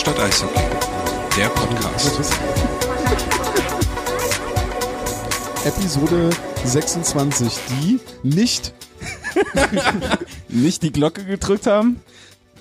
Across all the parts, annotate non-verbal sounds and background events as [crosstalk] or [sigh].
Stadt Eishockey, der Podcast. Episode 26, die nicht, [laughs] Nicht die Glocke gedrückt haben?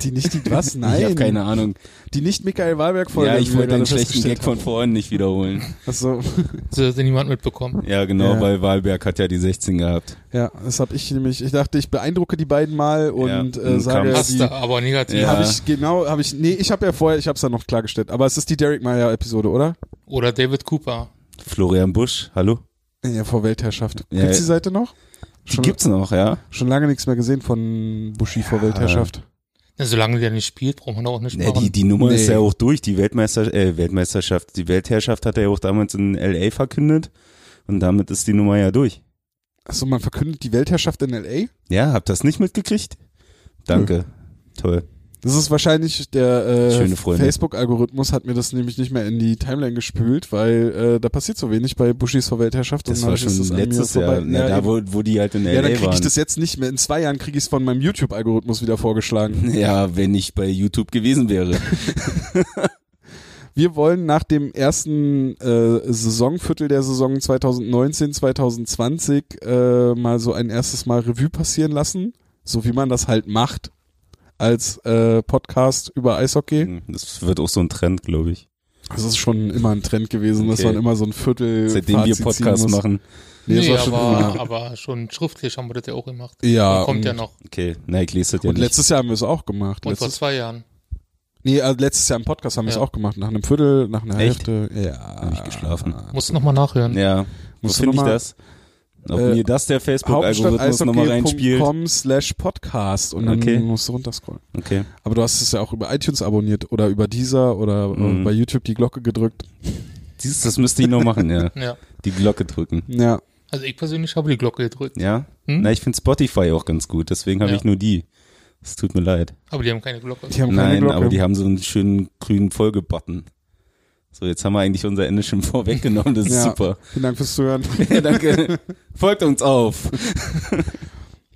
Die nicht die was? [laughs] Nein. Ich habe keine Ahnung. Die nicht Michael Wahlberg Folge. Ja, ich wollte gerade schlechten Gag von vorhin nicht wiederholen. haben. Achso. [laughs] Das hat niemand mitbekommen. Ja, genau, Ja. weil Wahlberg hat ja die 16 gehabt. Ja, das habe ich nämlich. Ich dachte, ich beeindrucke die beiden mal und Ja, äh, sage, kam- Hast die, aber negativ. Ja. habe ich genau, habe ich. Nee, ich habe ja vorher, ich habe es ja noch klargestellt. Aber es ist die Derek Meyer Episode, oder? Oder David Cooper. Florian Busch, hallo? Ja, vor Weltherrschaft. Ja, Gibt's ja. die Seite noch? Die Schon, gibt's noch, ja? schon lange nichts mehr gesehen von Bushi vor Weltherrschaft. Ja, solange der nicht spielt, braucht man da auch nicht Nee, machen. die, die Nummer Nee. ist ja auch durch. Die Weltmeister, äh, Weltmeisterschaft, die Weltherrschaft hat er ja auch damals in L.A. verkündet. Und damit ist die Nummer ja durch. Achso, man verkündet die Weltherrschaft in L.A.? Ja, habt das nicht mitgekriegt? Danke. Toll. Das ist wahrscheinlich der äh. Facebook-Algorithmus hat mir das nämlich nicht mehr in die Timeline gespült, weil äh, da passiert so wenig bei Bushis vor Weltherrschaft. Das und war schon das letztes Jahr, na, ja, da wo, wo die halt in ja, L.A. dann kriege ich das jetzt nicht mehr. In zwei Jahren kriege ich es von meinem YouTube-Algorithmus wieder vorgeschlagen. [laughs] Ja, wenn ich bei YouTube gewesen wäre. [laughs] Wir wollen nach dem ersten äh, Saisonviertel der Saison 2019, 2020 äh, mal so ein erstes Mal Revue passieren lassen, so wie man das halt macht als äh, Podcast über Eishockey. Das wird auch so ein Trend, glaube ich. Das ist schon immer ein Trend gewesen, dass Okay. man immer so ein Viertel Seitdem wir Fazit Podcast machen. Nee, das Nee, war schon aber, aber schon schriftlich haben wir das ja auch gemacht. Ja, Und kommt ja noch. Okay, na, ich lese das ja und nicht. letztes Jahr haben wir es auch gemacht. Und vor Letztes, zwei Jahren. nee, also letztes Jahr im Podcast haben wir es Ja. auch gemacht. Nach einem Viertel, nach einer Echt? Hälfte. Ja. Hab ich geschlafen. Musst du nochmal nachhören. Ja, wo Musst du finde ich mal- das? Ob Äh, mir das der Facebook-Algorithmus nochmal reinspielt? Slash podcast und dann Okay. musst du runterscrollen. Okay. Aber du hast es ja auch über iTunes abonniert oder über Deezer oder Mhm. äh, bei YouTube die Glocke gedrückt. Dieses, das müsste ich noch machen, ja. [laughs] Ja. Die Glocke drücken. Ja. Also ich persönlich habe die Glocke gedrückt. Ja? Hm? Na, ich finde Spotify auch ganz gut, deswegen habe Ja. ich nur die. Es tut mir leid. Aber die haben keine Glocke. Die haben keine Nein, Glocke. aber die haben so einen schönen grünen Folge-Button. So, jetzt haben wir eigentlich unser Ende schon [laughs] vorweggenommen, das ist Ja. super. Vielen Dank fürs Zuhören. [laughs] Ja, danke. Folgt uns auf. [laughs]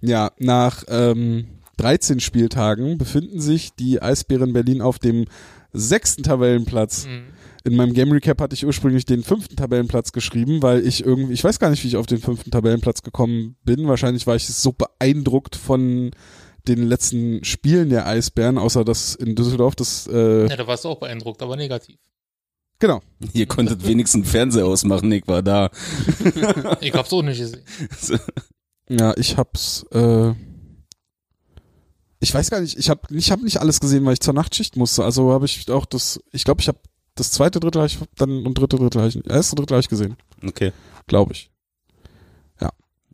Ja, nach ähm, 13 Spieltagen befinden sich die Eisbären Berlin auf dem sechsten Tabellenplatz. Mhm. In meinem Game Recap hatte ich ursprünglich den fünften Tabellenplatz geschrieben, weil ich irgendwie, ich weiß gar nicht, wie ich auf den fünften Tabellenplatz gekommen bin. Wahrscheinlich war ich so beeindruckt von den letzten Spielen der Eisbären, außer das in Düsseldorf, das, äh, Ja, da warst du auch beeindruckt, aber negativ. Genau. [laughs] Ihr konntet wenigstens einen Fernseher ausmachen, ich war da. [laughs] Ich hab's auch nicht gesehen. Ja, ich hab's, äh, ich weiß gar nicht, ich hab, ich hab nicht alles gesehen, weil ich zur Nachtschicht musste. Also habe ich auch das, ich glaube, ich habe das zweite Drittel ich dann und dritte Drittel habe ich, erste Drittel habe ich gesehen, Okay. glaube ich.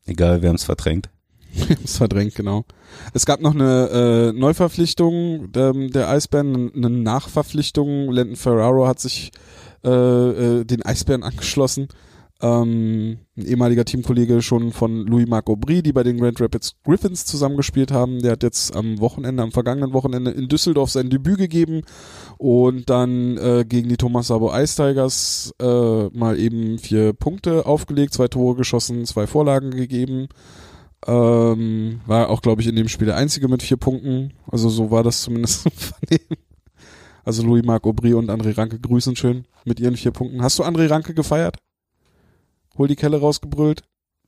Egal, wir haben es verdrängt. [laughs] das verdrängt, genau. Es gab noch eine äh, Neuverpflichtung ähm, der Eisbären, eine Nachverpflichtung. Landon Ferraro hat sich äh, äh, den Eisbären [laughs] angeschlossen. Ähm, ein ehemaliger Teamkollege schon von Louis-Marc Aubry, die bei den Grand Rapids Griffins zusammengespielt haben. Der hat jetzt am Wochenende, am vergangenen Wochenende in Düsseldorf sein Debüt gegeben und dann äh, gegen die Thomas Sabo Ice Tigers äh, mal eben vier Punkte aufgelegt, zwei Tore geschossen, zwei Vorlagen gegeben. Ähm, war auch, glaube ich, in dem Spiel der einzige mit vier Punkten. Also so war das zumindest [laughs] zu vernehmen. Also Louis-Marc Aubry und André Ranke grüßen schön mit ihren vier Punkten. Hast du André Ranke gefeiert? Hol die Kelle rausgebrüllt?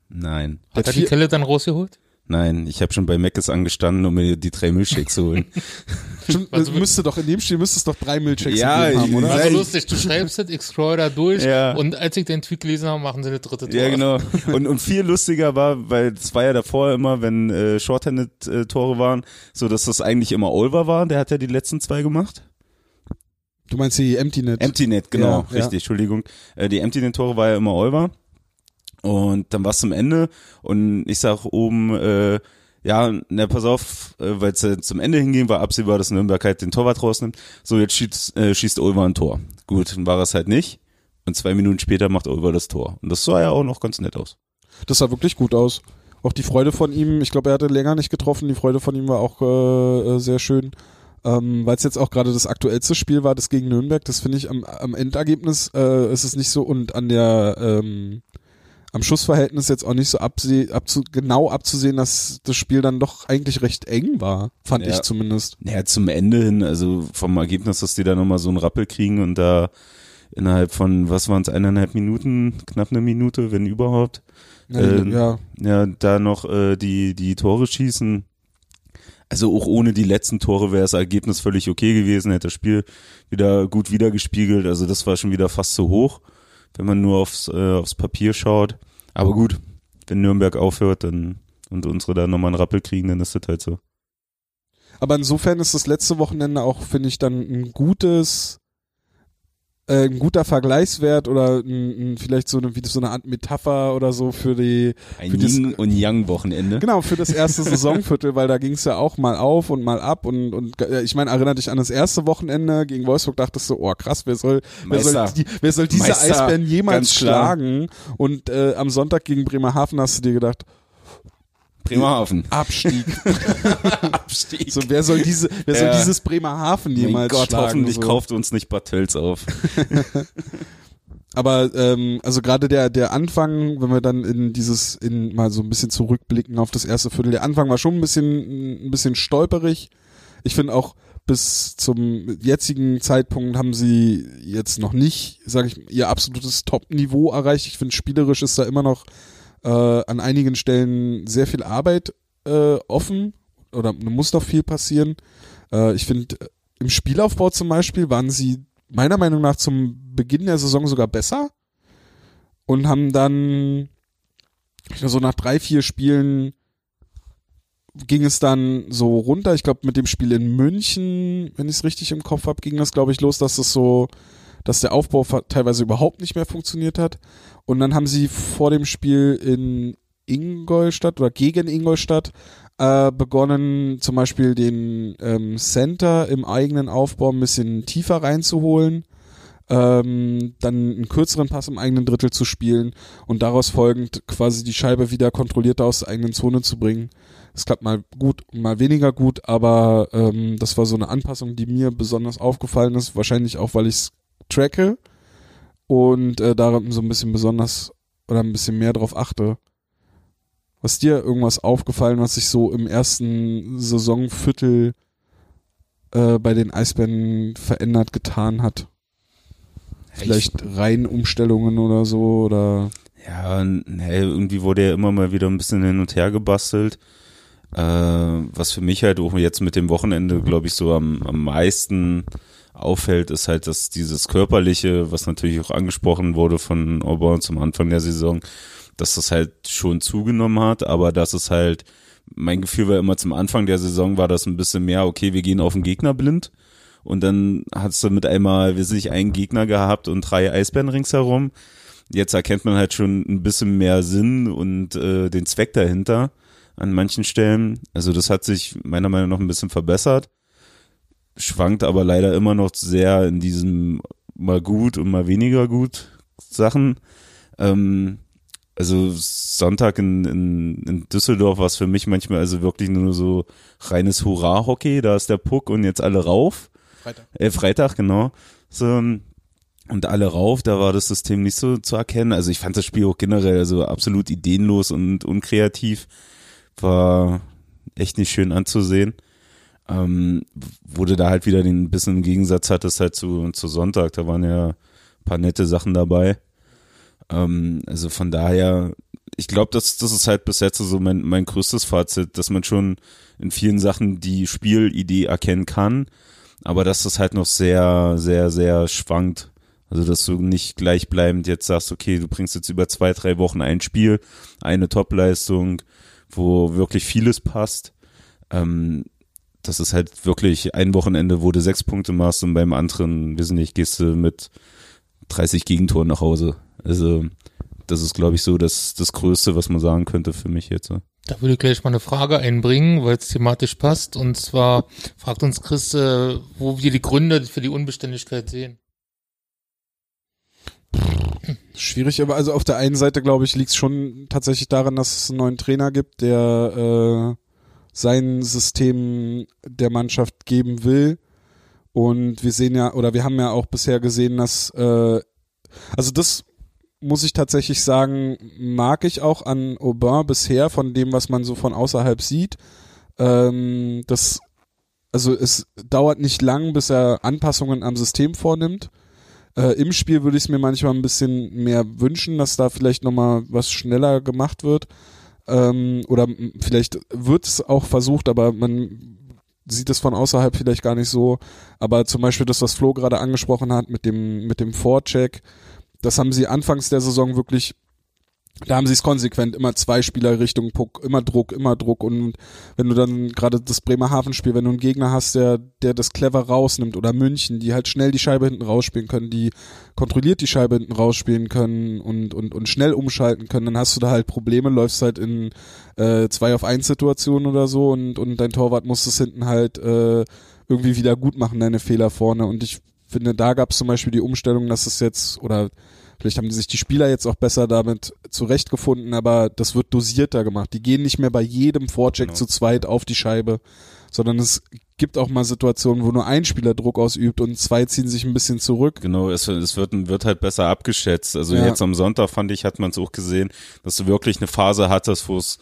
Nein. Hat er die Kelle dann rausgeholt? Nein, ich habe schon bei Meckes angestanden, um mir die drei Milchshakes zu holen. [laughs] Stimmt, Also- müsste doch in dem Spiel müsste es doch drei Milchshakes Ja, haben, oder? War so Nein. lustig, du schreibst das, ich scroll da durch Ja. und als ich den Tweet gelesen habe, machen sie eine dritte Tor. ja, genau. Und, und viel lustiger war, weil es war ja davor immer, wenn äh, Shorthanded-Tore waren, so dass das eigentlich immer Olver war. Der hat ja die letzten zwei gemacht. Du meinst die Empty Net? Empty Net, genau, Ja, richtig, ja. Entschuldigung. Äh, die Empty Net Tore war ja immer Olver. Und dann war es zum Ende und ich sag oben, äh, ja, na pass auf, äh, weil es äh, zum Ende hinging, war absehbar, dass Nürnberg halt den Torwart rausnimmt. So, jetzt schießt, äh, schießt Olver ein Tor. Gut, dann war es halt nicht. Und zwei Minuten später macht Olver das Tor. Und das sah ja auch noch ganz nett aus. Das sah wirklich gut aus. Auch die Freude von ihm, ich glaube, er hatte länger nicht getroffen, die Freude von ihm war auch äh, sehr schön. Ähm, Weil es jetzt auch gerade das aktuellste Spiel war, das gegen Nürnberg, das finde ich am, am Endergebnis äh, ist es nicht so und an der ähm, am Schussverhältnis jetzt auch nicht so abseh abzu genau abzusehen, dass das Spiel dann doch eigentlich recht eng war, fand Ja. ich zumindest. Ja, zum Ende hin, also vom Ergebnis, dass die da nochmal so einen Rappel kriegen und da innerhalb von, was waren es, eineinhalb Minuten, knapp eine Minute, wenn überhaupt, Ähm, ja, ja, da noch äh, die, die Tore schießen. Also auch ohne die letzten Tore wäre das Ergebnis völlig okay gewesen, hätte das Spiel wieder gut wiedergespiegelt. Also das war schon wieder fast zu hoch, wenn man nur aufs, äh, aufs Papier schaut. Aber gut, wenn Nürnberg aufhört dann und unsere da nochmal einen Rappel kriegen, dann ist das halt so. aber insofern ist das letzte Wochenende auch, finde ich, dann ein gutes, äh, ein guter Vergleichswert oder ein, ein, vielleicht so eine, wie so eine Art Metapher oder so für die, Ein Für das- Yin und Yang Wochenende. Genau, für das erste [laughs] Saisonviertel, weil da ging es ja auch mal auf und mal ab und, und äh, ich meine, erinnere dich an das erste Wochenende gegen Wolfsburg, dachtest du, oh krass, wer soll, wer soll, Meister. die, wer soll diese Meister, Eisbären jemals schlagen? Und äh, am Sonntag gegen Bremerhaven hast du dir gedacht, Bremerhaven. Abstieg. [laughs] Abstieg. so, wer soll diese, wer soll Ja. dieses Bremerhaven mein jemals Gott, schlagen? hoffentlich so. kauft uns nicht Bartels auf. [laughs] Aber ähm, also gerade der der Anfang, wenn wir dann in dieses in mal so ein bisschen zurückblicken auf das erste Viertel, der Anfang war schon ein bisschen ein bisschen stolperig. Ich finde auch bis zum jetzigen Zeitpunkt haben sie jetzt noch nicht, sage ich, ihr absolutes Top-Niveau erreicht. Ich finde spielerisch ist da immer noch äh, an einigen Stellen sehr viel Arbeit äh, offen oder muss noch viel passieren. Äh, ich finde im Spielaufbau zum Beispiel waren sie meiner Meinung nach zum Beginn der Saison sogar besser und haben dann so nach drei, vier Spielen ging es dann so runter. Ich glaube, mit dem Spiel in München, wenn ich es richtig im Kopf habe, ging das, glaube ich, los, dass es so, dass der Aufbau teilweise überhaupt nicht mehr funktioniert hat. Und dann haben sie vor dem Spiel in Ingolstadt oder gegen Ingolstadt äh, begonnen, zum Beispiel den ähm, Center im eigenen Aufbau ein bisschen tiefer reinzuholen, ähm, dann einen kürzeren Pass im eigenen Drittel zu spielen und daraus folgend quasi die Scheibe wieder kontrollierter aus der eigenen Zone zu bringen. Es klappt mal gut mal weniger gut, aber ähm, das war so eine Anpassung, die mir besonders aufgefallen ist, wahrscheinlich auch, weil ich es tracke und äh, daran so ein bisschen besonders oder ein bisschen mehr drauf achte. Was dir irgendwas aufgefallen, was sich so im ersten Saisonviertel äh, bei den Eisbären verändert getan hat? Vielleicht Reihenumstellungen oder so oder Ja, nee, irgendwie wurde ja immer mal wieder ein bisschen hin und her gebastelt. Äh, was für mich halt auch jetzt mit dem Wochenende, glaube ich, so am, am meisten auffällt, ist halt, dass dieses Körperliche, was natürlich auch angesprochen wurde von Auburn zum Anfang der Saison, dass das halt schon zugenommen hat, aber dass es halt, mein Gefühl war immer zum Anfang der Saison war das ein bisschen mehr, okay, wir gehen auf den Gegner blind. Und dann hast du mit einmal, wir sind nicht einen Gegner gehabt und drei Eisbären ringsherum. Jetzt erkennt man halt schon ein bisschen mehr Sinn und äh, den Zweck dahinter an manchen Stellen. Also das hat sich meiner Meinung nach ein bisschen verbessert. Schwankt aber leider immer noch sehr in diesem mal gut und mal weniger gut Sachen. Ähm, also Sonntag in, in, in Düsseldorf war es für mich manchmal also wirklich nur so reines Hurra-Hockey. Da ist der Puck und jetzt alle rauf. Freitag. Äh, Freitag, genau. So, und alle rauf, da war das System nicht so zu erkennen. Also ich fand das Spiel auch generell also absolut ideenlos und unkreativ. War echt nicht schön anzusehen. Ähm, du da halt wieder den bisschen Gegensatz hattest halt zu, zu Sonntag, da waren ja ein paar nette Sachen dabei. Ähm, also von daher, ich glaube, das, das ist halt bis jetzt so mein, mein größtes Fazit, dass man schon in vielen Sachen die Spielidee erkennen kann, aber dass das halt noch sehr, sehr, sehr schwankt. Also, dass du nicht gleichbleibend jetzt sagst, okay, du bringst jetzt über zwei, drei Wochen ein Spiel, eine Topleistung, wo wirklich vieles passt. Ähm, das ist halt wirklich ein Wochenende, wo du sechs Punkte machst und beim anderen, wissen nicht, gehst du mit 30 Gegentoren nach Hause. Also, das ist, glaube ich, so das, das Größte, was man sagen könnte für mich jetzt. Da würde ich gleich mal eine Frage einbringen, weil es thematisch passt. Und zwar fragt uns Chris, äh, wo wir die Gründe für die Unbeständigkeit sehen. Schwierig, aber also auf der einen Seite, glaube ich, liegt es schon tatsächlich daran, dass es einen neuen Trainer gibt, der äh, sein System der Mannschaft geben will. Und wir sehen ja, oder wir haben ja auch bisher gesehen, dass, äh, also das muss ich tatsächlich sagen, mag ich auch an Aubin bisher von dem, was man so von außerhalb sieht. Ähm, das, also es dauert nicht lang, bis er Anpassungen am System vornimmt. Äh, Im Spiel würde ich es mir manchmal ein bisschen mehr wünschen, dass da vielleicht nochmal was schneller gemacht wird. Ähm, oder vielleicht wird es auch versucht, aber man sieht es von außerhalb vielleicht gar nicht so. Aber zum Beispiel das, was Flo gerade angesprochen hat mit dem, mit dem Vorcheck, das haben sie anfangs der Saison wirklich, da haben sie es konsequent, immer zwei Spieler Richtung Puck, immer Druck, immer Druck. Und wenn du dann gerade das Bremerhaven-Spiel, wenn du einen Gegner hast, der, der das clever rausnimmt oder München, die halt schnell die Scheibe hinten rausspielen können, die kontrolliert die Scheibe hinten rausspielen können und, und, und schnell umschalten können, dann hast du da halt Probleme, läufst halt in äh, zwei auf eins Situationen oder so und, und dein Torwart muss es hinten halt äh, irgendwie wieder gut machen, deine Fehler vorne. Und ich finde, da gab es zum Beispiel die Umstellung, dass es jetzt, oder vielleicht haben die sich die Spieler jetzt auch besser damit zurechtgefunden, aber das wird dosierter gemacht. Die gehen nicht mehr bei jedem Vorcheck Genau. zu zweit auf die Scheibe, sondern es gibt auch mal Situationen, wo nur ein Spieler Druck ausübt und zwei ziehen sich ein bisschen zurück. Genau, es, es wird, wird halt besser abgeschätzt. Also Ja. jetzt am Sonntag fand ich, hat man es auch gesehen, dass du wirklich eine Phase hattest, wo es,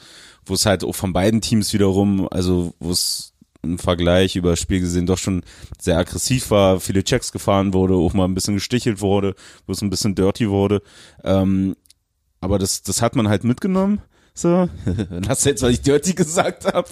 wo es halt auch von beiden Teams wiederum, also wo es im Vergleich über das Spiel gesehen doch schon sehr aggressiv war, viele Checks gefahren wurde, auch mal ein bisschen gestichelt wurde, wo es ein bisschen dirty wurde. Ähm, aber das, das hat man halt mitgenommen. So, dann hast du jetzt, was ich dirty gesagt habe.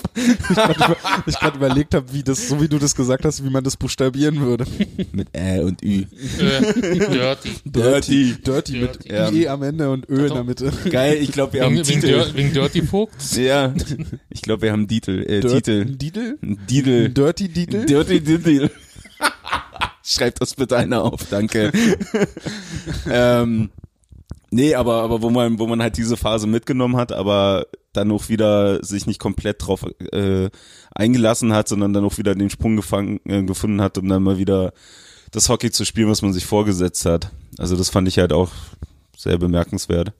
Ich gerade überlegt habe, wie das, so wie du das gesagt hast, wie man das buchstabieren würde. Mit Ä und Ü. Äh, dirty. [laughs] Dirty. Dirty mit Dirty. Ja. IE am Ende und Ö in der. Mitte. [laughs] Geil, ich glaube, wir haben Wegen, Titel. Wegen Dirty Vogts. Ja, ich glaube, wir haben Titel. Äh, Dirt- Titel. Didel? Didel. Dirty Didel? Dirty Didel. [laughs] Schreibt das bitte einer auf, danke. ähm, nee, aber, aber wo man, wo man halt diese Phase mitgenommen hat, aber dann auch wieder sich nicht komplett drauf äh, eingelassen hat, sondern dann auch wieder den Sprung gefangen, äh, gefunden hat, um dann mal wieder das Hockey zu spielen, was man sich vorgesetzt hat. Also das fand ich halt auch sehr bemerkenswert.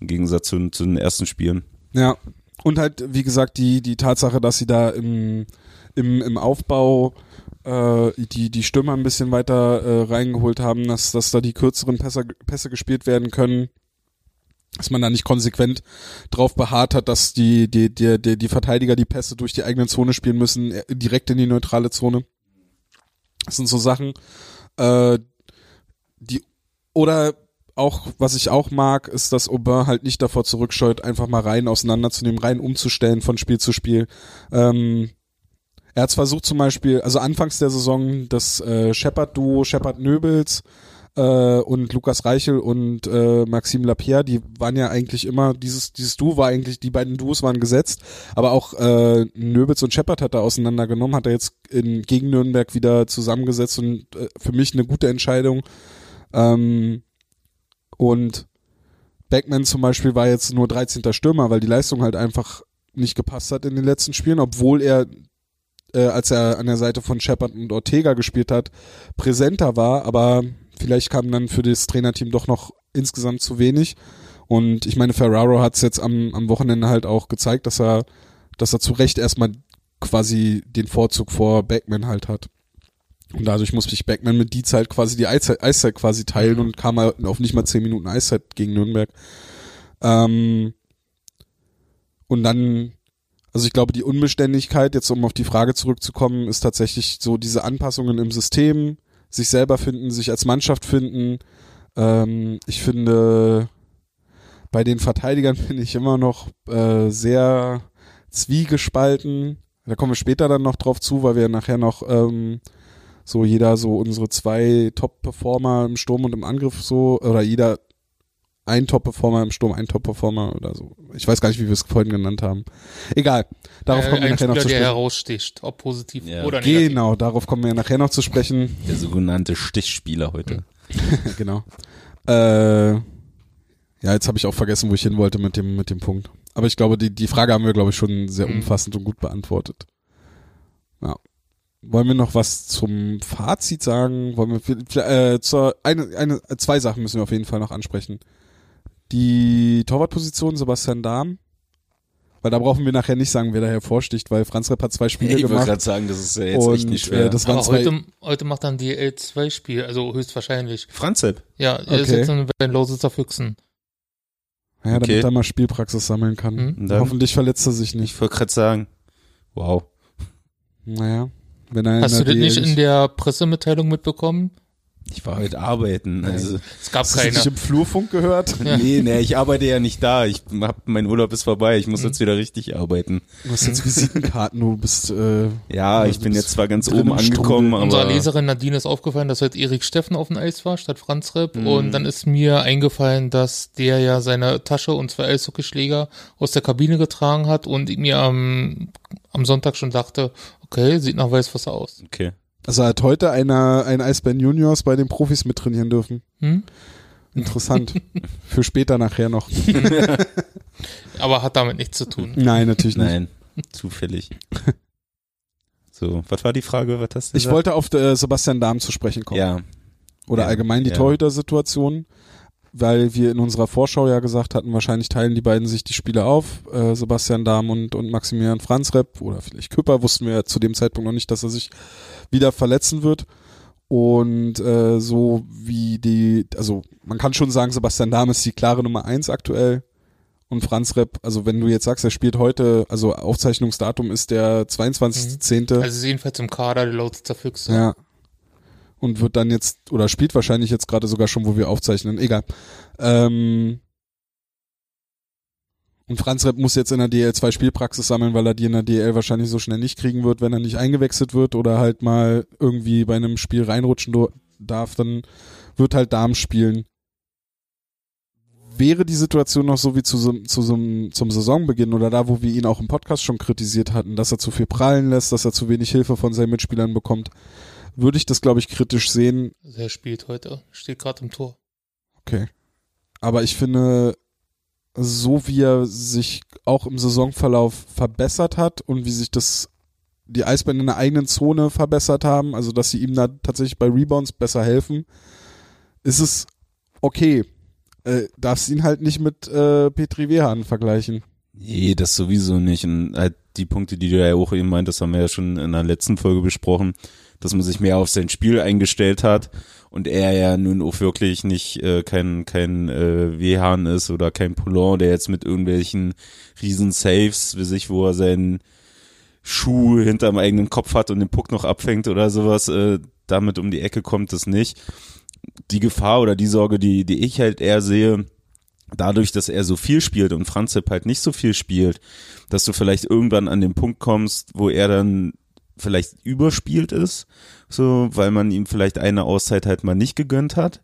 Im Gegensatz zu, zu den ersten Spielen. Ja. Und halt, wie gesagt, die, die Tatsache, dass sie da im, im, im Aufbau äh, die, die Stürmer ein bisschen weiter äh, reingeholt haben, dass, dass da die kürzeren Pässe, Pässe gespielt werden können, dass man da nicht konsequent drauf beharrt hat, dass die, die, die, die, die Verteidiger die Pässe durch die eigene Zone spielen müssen, äh, direkt in die neutrale Zone. Das sind so Sachen, äh, die oder auch, was ich auch mag, ist, dass Aubin halt nicht davor zurückscheut, einfach mal rein auseinanderzunehmen, rein umzustellen von Spiel zu Spiel. Ähm, er hat versucht zum Beispiel, also anfangs der Saison, das äh, Shepard-Duo, Shepard-Nöbels äh, und Lukas Reichel und äh, Maxime Lapierre, die waren ja eigentlich immer, dieses, dieses Duo war eigentlich, die beiden Duos waren gesetzt, aber auch äh, Nöbels und Shepard hat er auseinandergenommen, hat er jetzt in, gegen Nürnberg wieder zusammengesetzt und äh, für mich eine gute Entscheidung. Ähm, und Backman zum Beispiel war jetzt nur 13. Stürmer, weil die Leistung halt einfach nicht gepasst hat in den letzten Spielen, obwohl er, äh, als er an der Seite von Shepard und Ortega gespielt hat, präsenter war, aber vielleicht kam dann für das Trainerteam doch noch insgesamt zu wenig. Und ich meine, Ferraro hat es jetzt am, am Wochenende halt auch gezeigt, dass er, dass er zu Recht erstmal quasi den Vorzug vor Backman halt hat. Und dadurch muss sich Backman mit Dietz halt quasi die Eiszeit, Eiszeit quasi teilen und kam halt auf nicht mal 10 Minuten Eiszeit gegen Nürnberg. Ähm, und dann, also ich glaube, die Unbeständigkeit, jetzt um auf die Frage zurückzukommen, ist tatsächlich so diese Anpassungen im System, sich selber finden, sich als Mannschaft finden. Ähm, ich finde, bei den Verteidigern [laughs] bin ich immer noch äh, sehr zwiegespalten. Da kommen wir später dann noch drauf zu, weil wir nachher noch ähm, so jeder so unsere zwei Top-Performer im Sturm und im Angriff so, oder jeder ein Top-Performer im Sturm, ein Top-Performer oder so. Ich weiß gar nicht, wie wir es vorhin genannt haben. Egal, darauf Äh, kommen wir nachher noch Spieler, zu der sprechen. heraussticht, ob positiv Ja. oder negativ. Genau, darauf kommen wir nachher noch zu sprechen. Der sogenannte Stichspieler heute. [laughs] genau. Äh, ja, jetzt habe ich auch vergessen, wo ich hin wollte mit dem, mit dem Punkt. Aber ich glaube, die, die Frage haben wir, glaube ich, schon sehr Mhm. umfassend und gut beantwortet. Ja. Wollen wir noch was zum Fazit sagen? Wollen wir äh, zur, eine, eine, zwei Sachen müssen wir auf jeden Fall noch ansprechen. Die Torwartposition Sebastian Dahm. Weil da brauchen wir nachher nicht sagen, wer da hervorsticht, weil Franz Repp hat zwei Spiele Ich wollte gemacht. gerade sagen, das ist ja jetzt und echt nicht schwer. Äh, das waren Aber zwei, heute, heute macht dann die L2-Spiel, also höchstwahrscheinlich. Franzep. Ja, er ist Okay. jetzt bei den Lausitzer Füchsen. Ja, damit Okay. er mal Spielpraxis sammeln kann. Mhm. Hoffentlich verletzt er sich nicht. Ich wollte gerade sagen, wow. Naja, wenn er Hast du in das nicht in der Pressemitteilung mitbekommen? Ich war heute arbeiten. Also, Es gab Hast du keine. dich im Flurfunk gehört? nee, nee, ich arbeite ja nicht da. Ich hab, mein Urlaub ist vorbei. Ich muss Mhm. jetzt wieder richtig arbeiten. Du hast jetzt Visitenkarten, du bist äh, Ja, ich bin jetzt zwar ganz oben angekommen, Unserer aber Leserin Nadine ist aufgefallen, dass heute Erik Steffen auf dem Eis war, statt Franz Repp. Mhm. Und dann ist mir eingefallen, dass der ja seine Tasche und zwei Eishockeyschläger aus der Kabine getragen hat und ich mir am, am Sonntag schon dachte, okay, sieht nach Weißwasser aus. okay. Also hat heute einer ein Eisbären Juniors bei den Profis mittrainieren dürfen. Hm? Interessant. [laughs] Für später nachher noch. [laughs] Aber hat damit nichts zu tun. Nein, natürlich nicht. Nein, zufällig. So, was war die Frage? Was hast du Ich gesagt? wollte auf äh, Sebastian Dahm zu sprechen kommen. Ja, Oder Ja, allgemein die ja. Torhüter-Situation. Weil wir in unserer Vorschau ja gesagt hatten, wahrscheinlich teilen die beiden sich die Spiele auf. Äh, Sebastian Dahm und, und Maximilian Franzrepp oder vielleicht Küpper wussten wir ja zu dem Zeitpunkt noch nicht, dass er sich wieder verletzen wird. Und äh, so wie die, also man kann schon sagen, Sebastian Dahm ist die klare Nummer eins aktuell. Und Franz Repp, also wenn du jetzt sagst, er spielt heute, also Aufzeichnungsdatum ist der 22.10. Also ist jedenfalls im Kader der Lautzer Füchse. Ja. Und wird dann jetzt, oder spielt wahrscheinlich jetzt gerade sogar schon, wo wir aufzeichnen. Egal. Ähm und Franz Repp muss jetzt in der DL 2 Spielpraxis sammeln, weil er die in der DL wahrscheinlich so schnell nicht kriegen wird, wenn er nicht eingewechselt wird oder halt mal irgendwie bei einem Spiel reinrutschen darf, dann wird halt Darm spielen. Wäre die Situation noch so wie zu zu einem- zum Saisonbeginn oder da, wo wir ihn auch im Podcast schon kritisiert hatten, dass er zu viel prallen lässt, dass er zu wenig Hilfe von seinen Mitspielern bekommt, würde ich das, glaube ich, kritisch sehen. Er spielt heute, steht gerade im Tor. Okay. Aber ich finde, so wie er sich auch im Saisonverlauf verbessert hat und wie sich das die Eisbären in der eigenen Zone verbessert haben, also dass sie ihm da tatsächlich bei Rebounds besser helfen, ist es okay. Äh, darfst ihn halt nicht mit äh, Petri Wehan vergleichen. Nee, das sowieso nicht. Und halt die Punkte, die du ja auch eben meintest, haben wir ja schon in der letzten Folge besprochen, dass man sich mehr auf sein Spiel eingestellt hat und er ja nun auch wirklich nicht äh, kein kein äh, Wehahn ist oder kein Poulon, der jetzt mit irgendwelchen riesen Saves, wie sich, wo er seinen Schuh hinterm eigenen Kopf hat und den Puck noch abfängt oder sowas, äh, damit um die Ecke kommt es nicht. Die Gefahr oder die Sorge, die, die ich halt eher sehe, dadurch, dass er so viel spielt und Franz Sepp halt nicht so viel spielt, dass du vielleicht irgendwann an den Punkt kommst, wo er dann vielleicht überspielt ist, so, weil man ihm vielleicht eine Auszeit halt mal nicht gegönnt hat.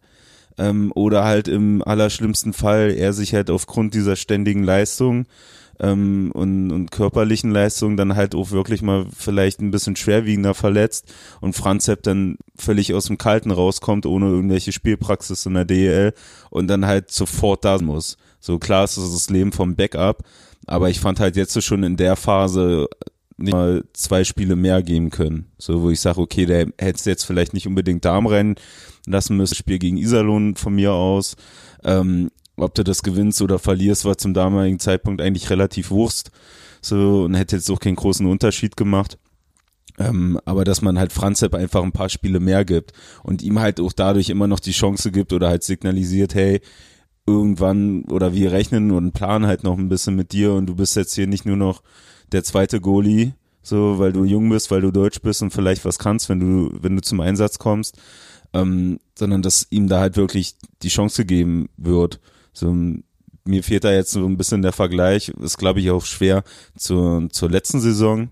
Ähm, oder halt im allerschlimmsten Fall er sich halt aufgrund dieser ständigen Leistung ähm, und, und körperlichen Leistung dann halt auch wirklich mal vielleicht ein bisschen schwerwiegender verletzt und Franz Sepp dann völlig aus dem Kalten rauskommt, ohne irgendwelche Spielpraxis in der DEL und dann halt sofort da muss. So klar ist das das Leben vom Backup, aber ich fand halt jetzt schon in der Phase nicht mal zwei Spiele mehr geben können. So, wo ich sage, okay, der hätte jetzt vielleicht nicht unbedingt Darm rennen lassen müssen. Spiel gegen Iserlohn von mir aus. Ähm, ob du das gewinnst oder verlierst, war zum damaligen Zeitpunkt eigentlich relativ Wurst. So, und hätte jetzt auch keinen großen Unterschied gemacht. Ähm, aber dass man halt Franzep einfach ein paar Spiele mehr gibt und ihm halt auch dadurch immer noch die Chance gibt oder halt signalisiert, hey, irgendwann oder wir rechnen und planen halt noch ein bisschen mit dir und du bist jetzt hier nicht nur noch der zweite Goalie, so weil du jung bist, weil du deutsch bist und vielleicht was kannst, wenn du wenn du zum Einsatz kommst, ähm, sondern dass ihm da halt wirklich die Chance gegeben wird. So mir fehlt da jetzt so ein bisschen der Vergleich, ist glaube ich auch schwer zur zur letzten Saison.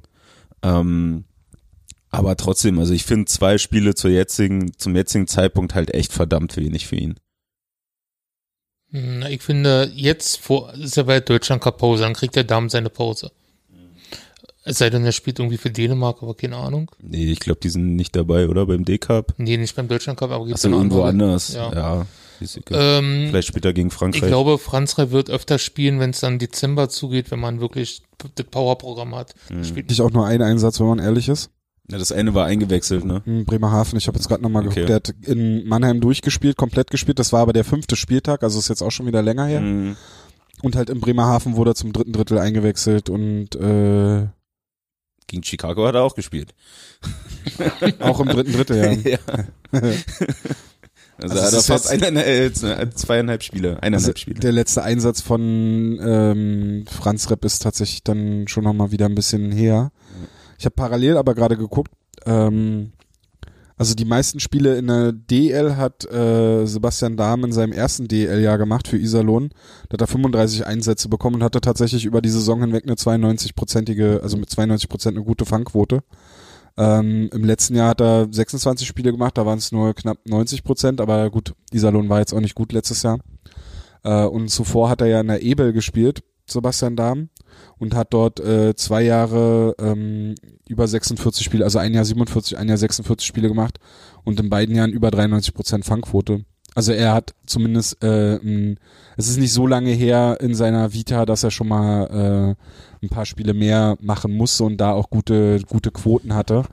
Ähm, aber trotzdem, also ich finde zwei Spiele zur jetzigen, zum jetzigen Zeitpunkt halt echt verdammt wenig für ihn. Na, ich finde, jetzt vor, ist ja bei Deutschland Cup Pause, dann kriegt der Damm seine Pause. Es sei denn, er spielt irgendwie für Dänemark, aber keine Ahnung. Nee, ich glaube, die sind nicht dabei, oder? Beim D-Cup? Nee, nicht beim Deutschland Cup, aber gibt's Achso, eine irgendwo anders. Ja. Ja. ist egal. Ähm, Vielleicht spielt er gegen ich Frankreich. glaube, Franz Rey wird öfter spielen, wenn es dann Dezember zugeht, wenn man wirklich das Powerprogramm hat. Mhm. Spielt Nicht auch nur ein Einsatz, wenn man ehrlich ist. ja, das eine war eingewechselt, ne? In Bremerhaven, ich habe jetzt gerade nochmal Okay. geguckt, der hat in Mannheim durchgespielt, komplett gespielt, das war aber der fünfte Spieltag, also ist jetzt auch schon wieder länger her. Mhm. Und halt in Bremerhaven wurde er zum dritten Drittel eingewechselt und äh, Gegen Chicago hat er auch gespielt. [laughs] auch im dritten Drittel, ja. [laughs] ja. Also, Also er hat fast jetzt- eine, äh, zweieinhalb Spiele, eineinhalb Also Spiele. der letzte Einsatz von ähm, Franz Repp ist tatsächlich dann schon nochmal wieder ein bisschen her. Ich habe parallel aber gerade geguckt, ähm, also die meisten Spiele in der DL hat äh, Sebastian Dahm in seinem ersten DL-Jahr gemacht für Iserlohn. Da hat er 35 Einsätze bekommen und hatte tatsächlich über die Saison hinweg eine 92-prozentige, also mit 92 Prozent eine gute Fangquote. Ähm, Im letzten Jahr hat er 26 Spiele gemacht, da waren es nur knapp 90 Prozent, aber gut, Iserlohn war jetzt auch nicht gut letztes Jahr. Äh, und zuvor hat er ja in der Ebel gespielt, Sebastian Dahm, und hat dort äh, zwei Jahre ähm, über 46 Spiele, also ein Jahr 47, ein Jahr 46 Spiele gemacht und in beiden Jahren über 93 Prozent Fangquote. Also er hat zumindest, äh, m, es ist nicht so lange her in seiner Vita, dass er schon mal äh, ein paar Spiele mehr machen musste und da auch gute, gute Quoten hatte.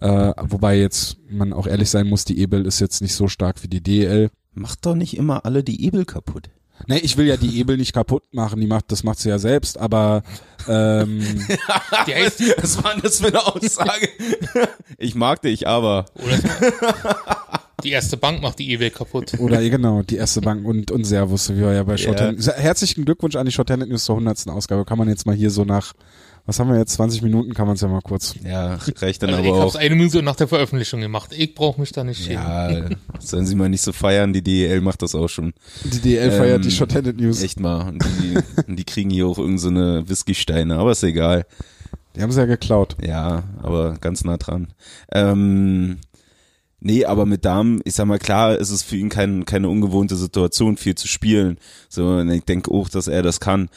Äh, wobei jetzt man auch ehrlich sein muss, die Ebel ist jetzt nicht so stark wie die DL. Macht doch nicht immer alle die Ebel kaputt. Nee, ich will ja die Ebel nicht kaputt machen, die macht, das macht sie ja selbst, aber ähm, [laughs] heißt, Was war das für eine Aussage? [laughs] ich mag dich, aber. oder die erste Bank macht die E-Welt kaputt. oder genau, die erste Bank und, und Servus, wie wir ja bei Ja. Shorthand. Herzlichen Glückwunsch an die Shorthand News zur 100. Ausgabe. Kann man jetzt mal hier so nach, was haben wir jetzt, 20 Minuten, kann man es ja mal kurz. Ja, reicht dann Also ich aber hab's auch. eine Minute nach der Veröffentlichung gemacht. Ich brauche mich da nicht schämen. Ja, [laughs] sollen sie mal nicht so feiern, die DEL macht das auch schon. Die DL feiert Ähm, die Shorthand News. Echt mal. Und die, und die kriegen hier auch irgendeine so Whisky-Steine, aber ist egal. Die haben sie ja geklaut. Ja, aber ganz nah dran. Ähm, nee, aber mit Damen, ich sag mal, klar, ist es für ihn kein, keine ungewohnte Situation, viel zu spielen. So, und ich denke auch, dass er das kann.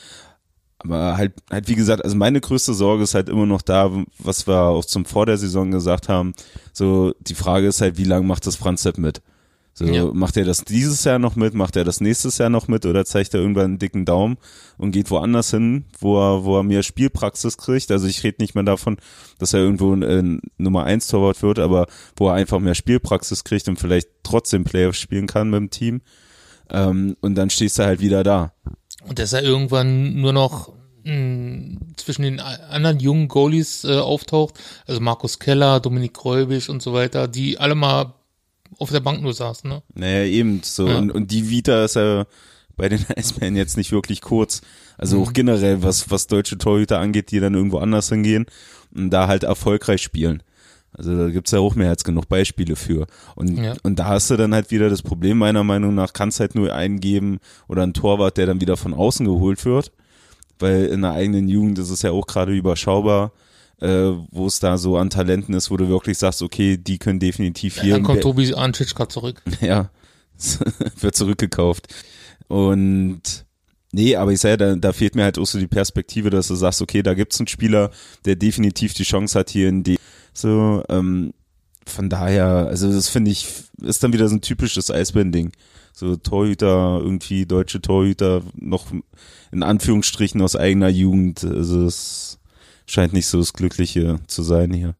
Aber halt, halt wie gesagt, also meine größte Sorge ist halt immer noch da, was wir auch zum vor der Saison gesagt haben. So, die Frage ist halt, wie lange macht das Franz Sepp mit? So, Ja. macht er das dieses Jahr noch mit, macht er das nächstes Jahr noch mit oder zeigt er irgendwann einen dicken Daumen und geht woanders hin, wo er, wo er mehr Spielpraxis kriegt? Also ich rede nicht mehr davon, dass er irgendwo ein, ein Nummer 1 Torwart wird, aber wo er einfach mehr Spielpraxis kriegt und vielleicht trotzdem Playoffs spielen kann mit dem Team. Ähm, und dann stehst du halt wieder da. Und dass er irgendwann nur noch mh, zwischen den anderen jungen Goalies äh, auftaucht, also Markus Keller, Dominik Gräubisch und so weiter, die alle mal auf der Bank nur saßen, ne? Naja, eben so. Ja. Und, und die Vita ist ja bei den [laughs] Eisbären jetzt nicht wirklich kurz. Also auch generell, was, was deutsche Torhüter angeht, die dann irgendwo anders hingehen und da halt erfolgreich spielen. Also da gibt's ja auch mehr als genug Beispiele für. Und, Ja. und da hast du dann halt wieder das Problem, meiner Meinung nach, kannst halt nur eingeben oder ein Torwart, der dann wieder von außen geholt wird. Weil in der eigenen Jugend ist es ja auch gerade überschaubar, äh, wo es da so an Talenten ist, wo du wirklich sagst, okay, die können definitiv hier Dann kommt Tobi Antschitschka zurück. [laughs] ja, [laughs] wird zurückgekauft. Und nee, aber ich sage, da, da fehlt mir halt auch so die Perspektive, dass du sagst, okay, da gibt's einen Spieler, der definitiv die Chance hat hier in die so, ähm, von daher, also das finde ich, ist dann wieder so ein typisches Eisbären-Ding. So Torhüter, irgendwie deutsche Torhüter, noch in Anführungsstrichen aus eigener Jugend. Also es scheint nicht so das Glückliche zu sein hier.